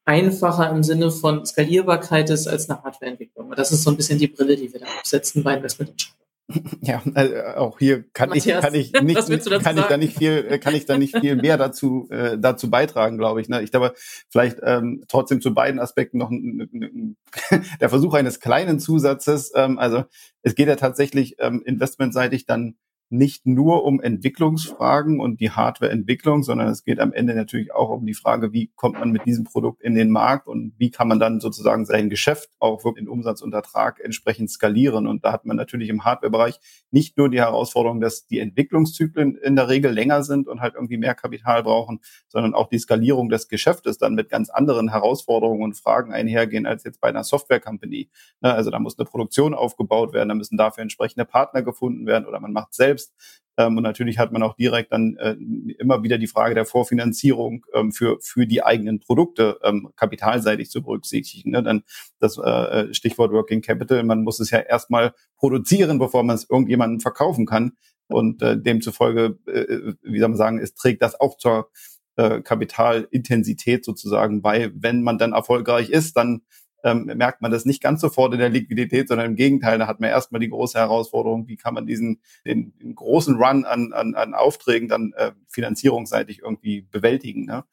einfacher im Sinne von Skalierbarkeit ist als eine Hardwareentwicklung. Das ist so ein bisschen die Brille, die wir da aufsetzen bei Investmententscheidungen. Ja, also auch hier kann Matthias, ich kann ich nicht kann ich da nicht viel äh, kann ich da nicht viel mehr dazu äh, dazu beitragen, glaube ich. Ne? Ich glaube vielleicht ähm, trotzdem zu beiden Aspekten noch ein, ein, der Versuch eines kleinen Zusatzes. Ähm, also es geht ja tatsächlich ähm, investmentseitig dann nicht nur um Entwicklungsfragen und die Hardwareentwicklung, sondern es geht am Ende natürlich auch um die Frage, wie kommt man mit diesem Produkt in den Markt und wie kann man dann sozusagen sein Geschäft auch in Umsatz und Ertrag entsprechend skalieren. Und da hat man natürlich im Hardwarebereich nicht nur die Herausforderung, dass die Entwicklungszyklen in der Regel länger sind und halt irgendwie mehr Kapital brauchen, sondern auch die Skalierung des Geschäftes dann mit ganz anderen Herausforderungen und Fragen einhergehen als jetzt bei einer Software-Company. Ne, also da muss eine Produktion aufgebaut werden, da müssen dafür entsprechende Partner gefunden werden oder man macht selbst selbst. Ähm, und natürlich hat man auch direkt dann äh, immer wieder die Frage der Vorfinanzierung ähm, für, für die eigenen Produkte ähm, kapitalseitig zu berücksichtigen. Ne? Dann das äh, äh, Stichwort Working Capital, man muss es ja erstmal produzieren, bevor man es irgendjemandem verkaufen kann. und äh, demzufolge, äh, wie soll man sagen, es trägt das auch zur äh, Kapitalintensität sozusagen bei. Wenn man dann erfolgreich ist, dann ähm, merkt man das nicht ganz sofort in der Liquidität, sondern im Gegenteil, da hat man erstmal die große Herausforderung, wie kann man diesen den, den großen Run an, an, an Aufträgen dann äh, finanzierungsseitig irgendwie bewältigen. Ne?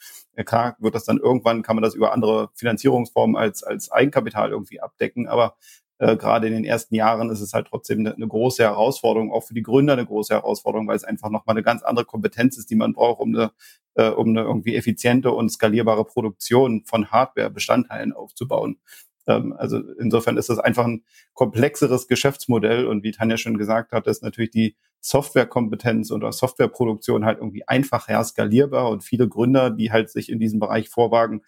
Klar wird das dann irgendwann, kann man das über andere Finanzierungsformen als, als Eigenkapital irgendwie abdecken, aber äh, gerade in den ersten Jahren ist es halt trotzdem eine, eine, große Herausforderung, auch für die Gründer eine große Herausforderung, weil es einfach nochmal eine ganz andere Kompetenz ist, die man braucht, um eine, äh, um eine irgendwie effiziente und skalierbare Produktion von Hardware-Bestandteilen aufzubauen. Ähm, also insofern ist das einfach ein komplexeres Geschäftsmodell und wie Tanja schon gesagt hat, ist natürlich die Softwarekompetenz oder Softwareproduktion halt irgendwie einfacher skalierbar und viele Gründer, die halt sich in diesem Bereich vorwagen,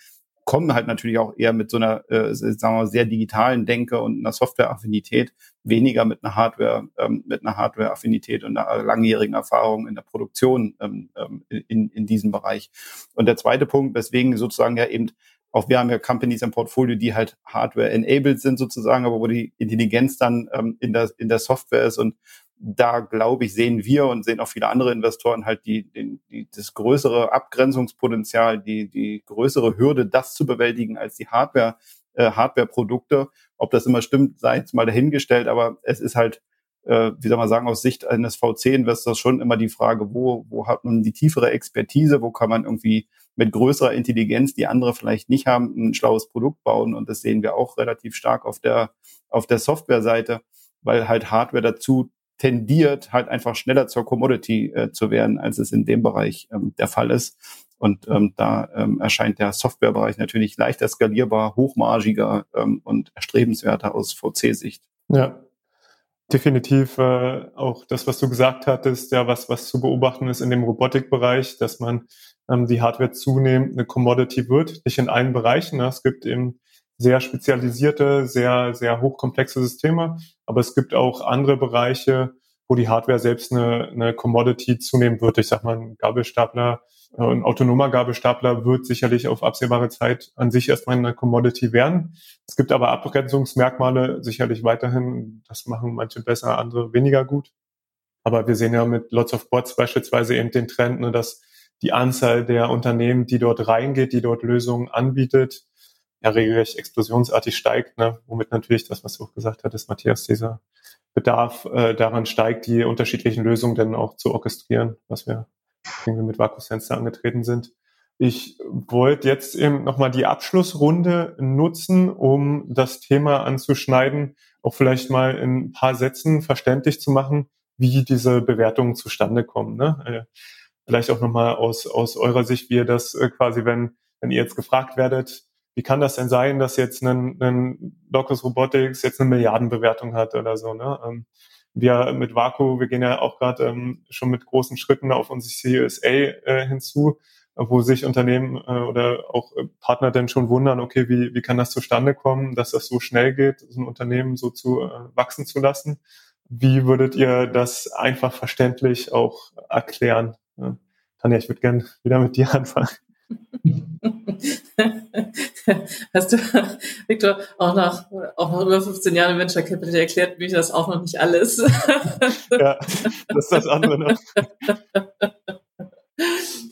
kommen halt natürlich auch eher mit so einer, äh, sagen wir mal, sehr digitalen Denke und einer Software-Affinität, weniger mit einer Hardware, ähm, mit einer Hardware-Affinität und einer langjährigen Erfahrung in der Produktion ähm, ähm, in, in diesem Bereich. Und der zweite Punkt, weswegen sozusagen ja eben auch wir haben ja Companies im Portfolio, die halt Hardware-enabled sind sozusagen, aber wo die Intelligenz dann ähm, in, der, in der Software ist und da glaube ich, sehen wir und sehen auch viele andere Investoren halt die, die, die, das größere Abgrenzungspotenzial, die, die größere Hürde, das zu bewältigen als die Hardware, äh, Hardware-Produkte. Ob das immer stimmt, sei jetzt mal dahingestellt, aber es ist halt, äh, wie soll man sagen, aus Sicht eines VC-Investors schon immer die Frage, wo, wo hat man die tiefere Expertise, wo kann man irgendwie mit größerer Intelligenz, die andere vielleicht nicht haben, ein schlaues Produkt bauen. Und das sehen wir auch relativ stark auf der, auf der Software-Seite, weil halt Hardware dazu tendiert, halt einfach schneller zur Commodity äh, zu werden, als es in dem Bereich ähm, der Fall ist. Und ähm, da ähm, erscheint der Softwarebereich natürlich leichter skalierbar, hochmargiger ähm, und erstrebenswerter aus VC-Sicht. Ja, definitiv äh, auch das, was du gesagt hattest, ja, was, was zu beobachten ist in dem Robotikbereich, dass man ähm, die Hardware zunehmend eine Commodity wird, nicht in allen Bereichen. Ne? Es gibt eben sehr spezialisierte, sehr, sehr hochkomplexe Systeme. Aber es gibt auch andere Bereiche, wo die Hardware selbst eine, eine Commodity zunehmen wird. Ich sag mal, ein Gabelstapler, äh, ein autonomer Gabelstapler wird sicherlich auf absehbare Zeit an sich erstmal eine Commodity werden. Es gibt aber Abgrenzungsmerkmale sicherlich weiterhin. Das machen manche besser, andere weniger gut. Aber wir sehen ja mit Lots of Bots beispielsweise eben den Trend, ne, dass die Anzahl der Unternehmen, die dort reingeht, die dort Lösungen anbietet, ja regelrecht explosionsartig steigt, ne? womit natürlich das, was du auch gesagt hattest, Matthias, dieser Bedarf äh, daran steigt, die unterschiedlichen Lösungen dann auch zu orchestrieren, was wir irgendwie mit VakuSense angetreten sind. Ich wollte jetzt eben nochmal die Abschlussrunde nutzen, um das Thema anzuschneiden, auch vielleicht mal in ein paar Sätzen verständlich zu machen, wie diese Bewertungen zustande kommen. Ne? Äh, vielleicht auch nochmal aus, aus eurer Sicht, wie ihr das äh, quasi, wenn, wenn ihr jetzt gefragt werdet, wie kann das denn sein, dass jetzt ein, ein Locus Robotics jetzt eine Milliardenbewertung hat oder so, ne? Ähm, wir mit Vaku, wir gehen ja auch gerade ähm, schon mit großen Schritten auf unsere CSA äh, hinzu, wo sich Unternehmen äh, oder auch äh, Partner dann schon wundern, okay, wie, wie kann das zustande kommen, dass das so schnell geht, so ein Unternehmen so zu äh, wachsen zu lassen? Wie würdet ihr das einfach verständlich auch erklären? Ja. Tanja, ich würde gerne wieder mit dir anfangen. Hast du, Victor, auch nach, auch nach über 15 Jahren Venture Capital erklärt mir das auch noch nicht alles. ja, das ist das andere noch.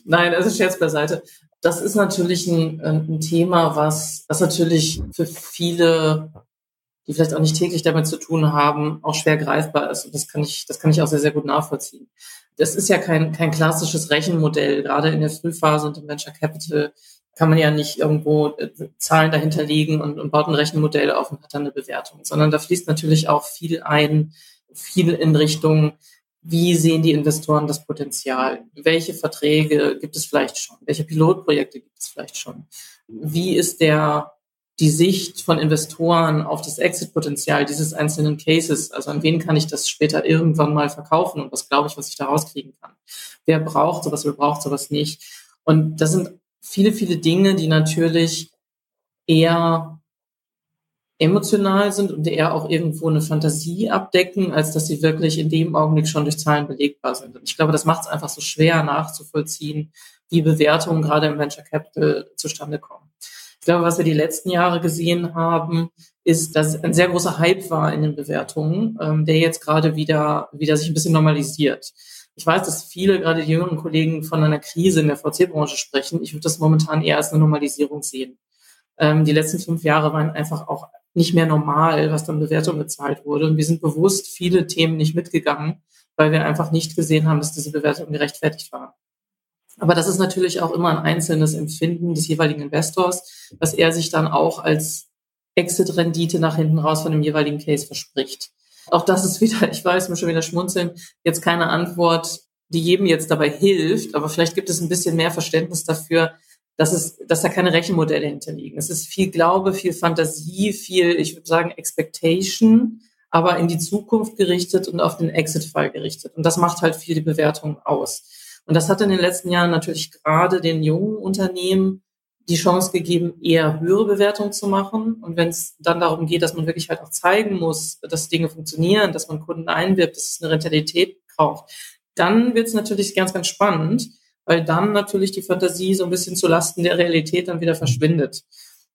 Nein, also Scherz beiseite. Das ist natürlich ein, ein Thema, was, was natürlich für viele, die vielleicht auch nicht täglich damit zu tun haben, auch schwer greifbar ist. Und das kann ich, das kann ich auch sehr, sehr gut nachvollziehen. Das ist ja kein, kein klassisches Rechenmodell. Gerade in der Frühphase und im Venture Capital kann man ja nicht irgendwo äh, Zahlen dahinter legen und, und baut ein Rechenmodell auf und hat dann eine Bewertung, sondern da fließt natürlich auch viel ein, viel in Richtung, wie sehen die Investoren das Potenzial? Welche Verträge gibt es vielleicht schon? Welche Pilotprojekte gibt es vielleicht schon? Wie ist der, die Sicht von Investoren auf das Exit-Potenzial dieses einzelnen Cases? Also an wen kann ich das später irgendwann mal verkaufen und was glaube ich, was ich da rauskriegen kann? Wer braucht sowas, wer braucht sowas nicht? Und das sind viele, viele Dinge, die natürlich eher emotional sind und eher auch irgendwo eine Fantasie abdecken, als dass sie wirklich in dem Augenblick schon durch Zahlen belegbar sind. Und ich glaube, das macht es einfach so schwer nachzuvollziehen, wie Bewertungen gerade im Venture Capital zustande kommen. Ich glaube, was wir die letzten Jahre gesehen haben, ist, dass ein sehr großer Hype war in den Bewertungen, ähm, der jetzt gerade wieder, wieder sich ein bisschen normalisiert. Ich weiß, dass viele, gerade die jüngeren Kollegen, von einer Krise in der VC-Branche sprechen. Ich würde das momentan eher als eine Normalisierung sehen. Ähm, die letzten fünf Jahre waren einfach auch nicht mehr normal, was dann Bewertung bezahlt wurde. Und wir sind bewusst viele Themen nicht mitgegangen, weil wir einfach nicht gesehen haben, dass diese Bewertung gerechtfertigt war. Aber das ist natürlich auch immer ein einzelnes Empfinden des jeweiligen Investors, was er sich dann auch als Exit-Rendite nach hinten raus von dem jeweiligen Case verspricht. Auch das ist wieder, ich weiß, mir schon wieder schmunzeln, jetzt keine Antwort, die jedem jetzt dabei hilft, aber vielleicht gibt es ein bisschen mehr Verständnis dafür, dass es, dass da keine Rechenmodelle hinterliegen. Es ist viel Glaube, viel Fantasie, viel, ich würde sagen, Expectation, aber in die Zukunft gerichtet und auf den Exit-Fall gerichtet. Und das macht halt viel die Bewertung aus. Und das hat in den letzten Jahren natürlich gerade den jungen Unternehmen die Chance gegeben, eher höhere Bewertungen zu machen. Und wenn es dann darum geht, dass man wirklich halt auch zeigen muss, dass Dinge funktionieren, dass man Kunden einwirbt, dass es eine Rentabilität braucht, dann wird es natürlich ganz, ganz spannend, weil dann natürlich die Fantasie so ein bisschen zu Lasten der Realität dann wieder verschwindet.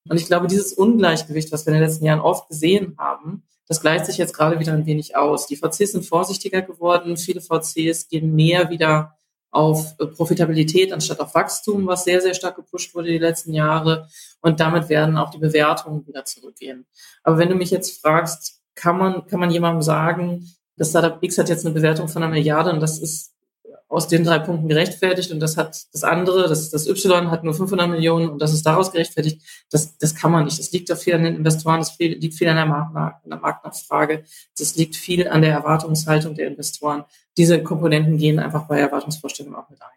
Und ich glaube, dieses Ungleichgewicht, was wir in den letzten Jahren oft gesehen haben, das gleicht sich jetzt gerade wieder ein wenig aus. Die VCs sind vorsichtiger geworden. Viele VCs gehen mehr wieder auf äh, Profitabilität anstatt auf Wachstum, was sehr, sehr stark gepusht wurde die letzten Jahre. Und damit werden auch die Bewertungen wieder zurückgehen. Aber wenn du mich jetzt fragst, kann man, kann man jemandem sagen, das Startup X hat jetzt eine Bewertung von einer Milliarde und das ist aus den drei Punkten gerechtfertigt und das hat das andere, das, das Y hat nur 500 Millionen und das ist daraus gerechtfertigt. Das, das kann man nicht. Das liegt viel an den Investoren, das liegt viel an der Marktnachfrage, das liegt viel an der Erwartungshaltung der Investoren. Diese Komponenten gehen einfach bei Erwartungsvorstellungen auch mit ein.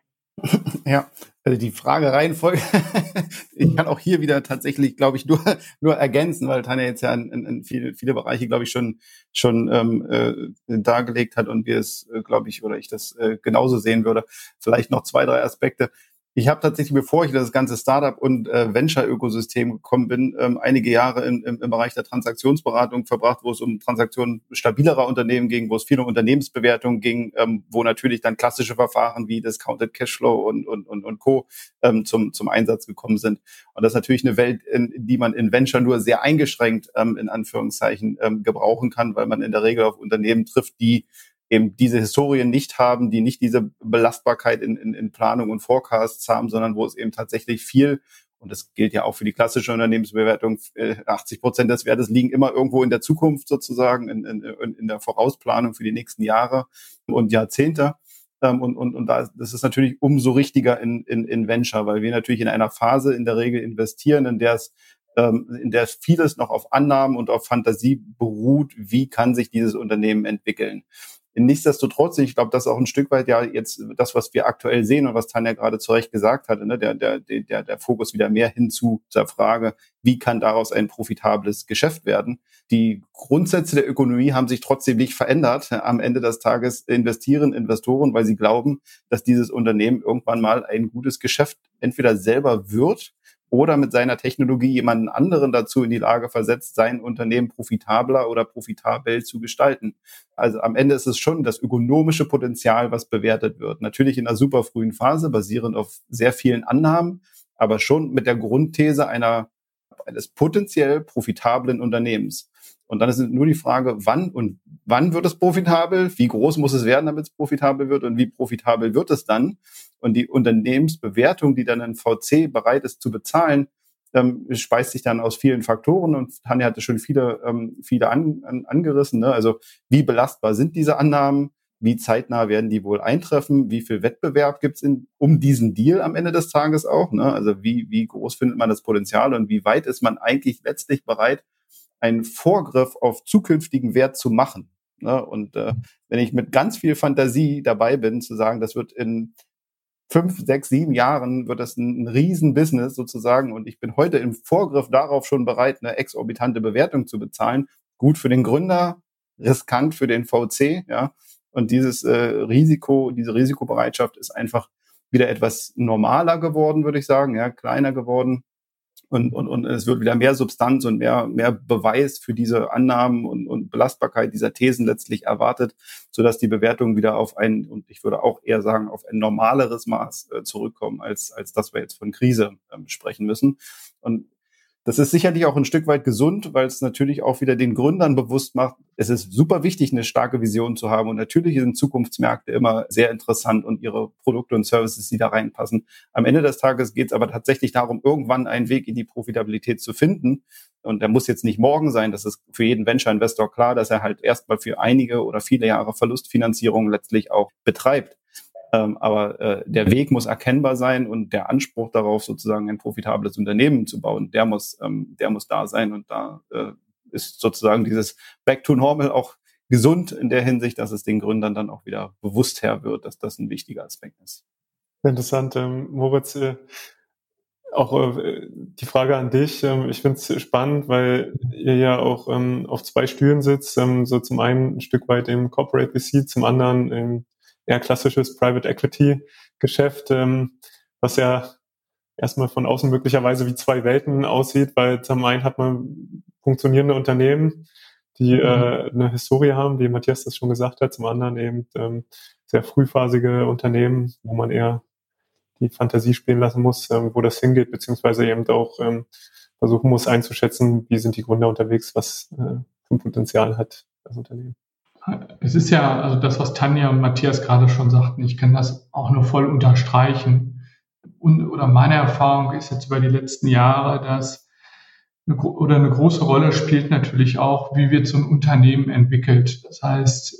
Ja, also die Frage Reihenfolge, ich kann auch hier wieder tatsächlich, glaube ich, nur, nur ergänzen, weil Tanja jetzt ja in, in viele, viele Bereiche, glaube ich, schon, schon ähm, äh, dargelegt hat und wir es, äh, glaube ich, oder ich das äh, genauso sehen würde. Vielleicht noch zwei, drei Aspekte. Ich habe tatsächlich, bevor ich in das ganze Startup- und äh, Venture-Ökosystem gekommen bin, ähm, einige Jahre in, im, im Bereich der Transaktionsberatung verbracht, wo es um Transaktionen stabilerer Unternehmen ging, wo es viel um Unternehmensbewertung ging, ähm, wo natürlich dann klassische Verfahren wie Discounted Cashflow und, und, und, und Co. Ähm, zum, zum Einsatz gekommen sind. Und das ist natürlich eine Welt, in, die man in Venture nur sehr eingeschränkt, ähm, in Anführungszeichen, ähm, gebrauchen kann, weil man in der Regel auf Unternehmen trifft, die eben diese Historien nicht haben, die nicht diese Belastbarkeit in, in, in Planung und Forecasts haben, sondern wo es eben tatsächlich viel und das gilt ja auch für die klassische Unternehmensbewertung, 80 äh, Prozent des Wertes liegen immer irgendwo in der Zukunft sozusagen, in, in, in der Vorausplanung für die nächsten Jahre und Jahrzehnte. Ähm, und, und, und da, das ist natürlich umso richtiger in, in, in Venture, weil wir natürlich in einer Phase in der Regel investieren, in der es ähm, in der vieles noch auf Annahmen und auf Fantasie beruht, wie kann sich dieses Unternehmen entwickeln. Nichtsdestotrotz, ich glaube, das ist auch ein Stück weit ja jetzt das, was wir aktuell sehen und was Tanja gerade zu Recht gesagt hatte, ne? der, der, der, der Fokus wieder mehr hin zu der Frage, wie kann daraus ein profitables Geschäft werden. Die Grundsätze der Ökonomie haben sich trotzdem nicht verändert. Am Ende des Tages investieren Investoren, weil sie glauben, dass dieses Unternehmen irgendwann mal ein gutes Geschäft entweder selber wird oder mit seiner Technologie jemanden anderen dazu in die Lage versetzt, sein Unternehmen profitabler oder profitabel zu gestalten. Also am Ende ist es schon das ökonomische Potenzial, was bewertet wird. Natürlich in einer super frühen Phase, basierend auf sehr vielen Annahmen, aber schon mit der Grundthese einer, eines potenziell profitablen Unternehmens. Und dann ist nur die Frage, wann und wann wird es profitabel? Wie groß muss es werden, damit es profitabel wird? Und wie profitabel wird es dann? Und die Unternehmensbewertung, die dann ein VC bereit ist zu bezahlen, ähm, speist sich dann aus vielen Faktoren und Tanja hatte schon viele, ähm, viele an, an, angerissen. Ne? Also wie belastbar sind diese Annahmen? Wie zeitnah werden die wohl eintreffen? Wie viel Wettbewerb gibt es um diesen Deal am Ende des Tages auch? Ne? Also wie, wie groß findet man das Potenzial und wie weit ist man eigentlich letztlich bereit, einen Vorgriff auf zukünftigen Wert zu machen? Ne? Und äh, wenn ich mit ganz viel Fantasie dabei bin, zu sagen, das wird in fünf, sechs, sieben Jahren wird das ein, ein Riesenbusiness sozusagen und ich bin heute im Vorgriff darauf schon bereit, eine exorbitante Bewertung zu bezahlen. Gut für den Gründer, riskant für den VC, ja. Und dieses äh, Risiko, diese Risikobereitschaft ist einfach wieder etwas normaler geworden, würde ich sagen, ja, kleiner geworden und, und, und es wird wieder mehr Substanz und mehr, mehr Beweis für diese Annahmen und, und Belastbarkeit dieser Thesen letztlich erwartet, sodass die Bewertungen wieder auf ein, und ich würde auch eher sagen, auf ein normaleres Maß äh, zurückkommen, als, als dass wir jetzt von Krise ähm, sprechen müssen. Und Das ist sicherlich auch ein Stück weit gesund, weil es natürlich auch wieder den Gründern bewusst macht, es ist super wichtig, eine starke Vision zu haben. Und natürlich sind Zukunftsmärkte immer sehr interessant und ihre Produkte und Services, die da reinpassen. Am Ende des Tages geht es aber tatsächlich darum, irgendwann einen Weg in die Profitabilität zu finden. Und der muss jetzt nicht morgen sein. Das ist für jeden Venture-Investor klar, dass er halt erstmal für einige oder viele Jahre Verlustfinanzierung letztlich auch betreibt. Ähm, aber äh, der Weg muss erkennbar sein und der Anspruch darauf, sozusagen ein profitables Unternehmen zu bauen, der muss, ähm, der muss da sein. Und da äh, ist sozusagen dieses Back to Normal auch gesund in der Hinsicht, dass es den Gründern dann auch wieder bewusst her wird, dass das ein wichtiger Aspekt ist. Interessant, ähm, Moritz. Äh, auch äh, die Frage an dich. Ähm, ich finde es spannend, weil ihr ja auch ähm, auf zwei Stühlen sitzt. Ähm, so zum einen ein Stück weit im Corporate VC, zum anderen im eher klassisches Private Equity Geschäft, ähm, was ja erstmal von außen möglicherweise wie zwei Welten aussieht, weil zum einen hat man funktionierende Unternehmen, die mhm. äh, eine Historie haben, wie Matthias das schon gesagt hat, zum anderen eben ähm, sehr frühphasige Unternehmen, wo man eher die Fantasie spielen lassen muss, ähm, wo das hingeht, beziehungsweise eben auch ähm, versuchen muss einzuschätzen, wie sind die Gründer unterwegs, was äh, für ein Potenzial hat das Unternehmen. Es ist ja, also das, was Tanja und Matthias gerade schon sagten, ich kann das auch nur voll unterstreichen. Und, oder meine Erfahrung ist jetzt über die letzten Jahre, dass eine, oder eine große Rolle spielt natürlich auch, wie wird so ein Unternehmen entwickelt. Das heißt,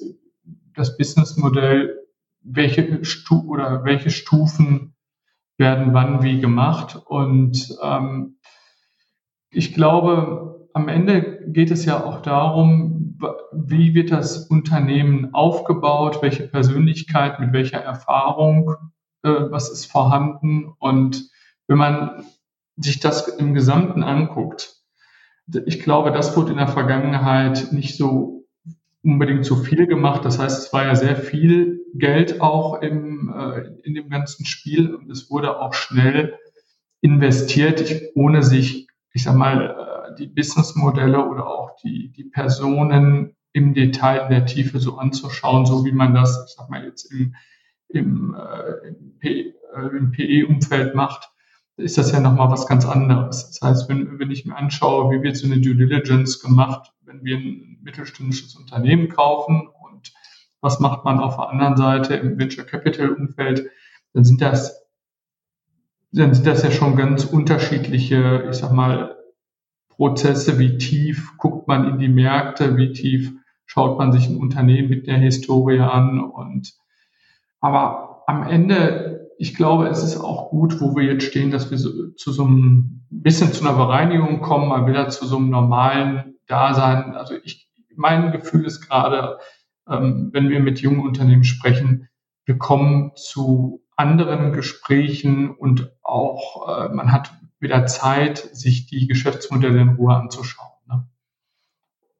das Businessmodell, welche Stu oder welche Stufen werden wann wie gemacht. Und ähm, ich glaube, am Ende geht es ja auch darum, wie wird das Unternehmen aufgebaut, welche Persönlichkeit, mit welcher Erfahrung, äh, was ist vorhanden. Und wenn man sich das im Gesamten anguckt, ich glaube, das wurde in der Vergangenheit nicht so unbedingt so viel gemacht. Das heißt, es war ja sehr viel Geld auch im, äh, in dem ganzen Spiel und es wurde auch schnell investiert, ohne sich, ich sag mal, die Businessmodelle oder auch die, die Personen im Detail, in der Tiefe so anzuschauen, so wie man das, ich sag mal jetzt im, im, äh, im PE-Umfeld macht, ist das ja nochmal was ganz anderes. Das heißt, wenn, wenn ich mir anschaue, wie wird so eine Due Diligence gemacht, wenn wir ein mittelständisches Unternehmen kaufen und was macht man auf der anderen Seite im Venture Capital Umfeld, dann sind das dann sind das ja schon ganz unterschiedliche, ich sag mal, Prozesse, wie tief guckt man in die Märkte, wie tief schaut man sich ein Unternehmen mit der Historie an und aber am Ende, ich glaube, es ist auch gut, wo wir jetzt stehen, dass wir zu so einem bisschen zu einer Bereinigung kommen, mal wieder zu so einem normalen Dasein. Also ich, mein Gefühl ist gerade, ähm, wenn wir mit jungen Unternehmen sprechen, wir kommen zu anderen Gesprächen und auch äh, man hat wieder Zeit, sich die Geschäftsmodelle in Ruhe anzuschauen. Ne?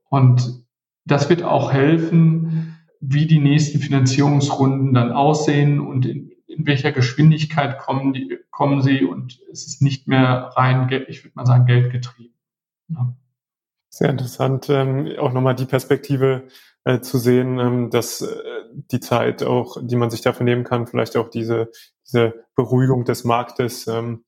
Und das wird auch helfen, wie die nächsten Finanzierungsrunden dann aussehen und in, in welcher Geschwindigkeit kommen, die, kommen sie und es ist nicht mehr rein, ich würde mal sagen, geldgetrieben. Ne? Sehr interessant, ähm, auch nochmal die Perspektive äh, zu sehen, ähm, dass äh, die Zeit auch, die man sich dafür nehmen kann, vielleicht auch diese, diese Beruhigung des Marktes, ähm,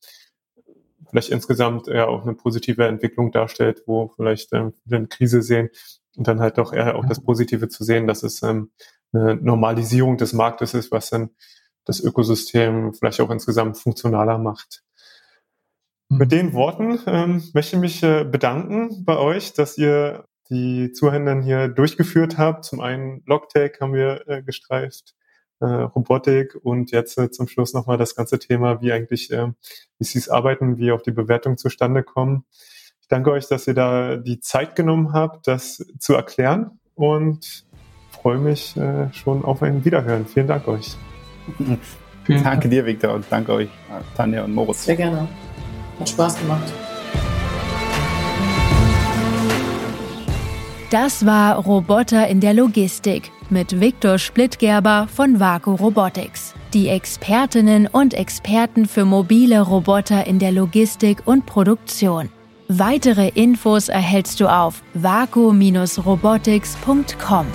vielleicht insgesamt eher auch eine positive Entwicklung darstellt, wo vielleicht ähm, wir eine Krise sehen und dann halt doch eher auch das Positive zu sehen, dass es ähm, eine Normalisierung des Marktes ist, was dann das Ökosystem vielleicht auch insgesamt funktionaler macht. Mhm. Mit den Worten ähm, möchte ich mich äh, bedanken bei euch, dass ihr die Zuhörenden hier durchgeführt habt. Zum einen Logtech haben wir äh, gestreift, äh, Robotik und jetzt äh, zum Schluss nochmal das ganze Thema, wie eigentlich äh, wie sie es arbeiten, wie auch die Bewertungen zustande kommen. Ich danke euch, dass ihr da die Zeit genommen habt, das zu erklären und freue mich äh, schon auf ein Wiederhören. Vielen Dank euch. Vielen danke dir, Victor, und danke euch, Tanja und Moritz. Sehr gerne. Hat Spaß gemacht. Das war Roboter in der Logistik mit Viktor Splittgerber von Vaku Robotics. Die Expertinnen und Experten für mobile Roboter in der Logistik und Produktion. Weitere Infos erhältst du auf vaku-robotics.com.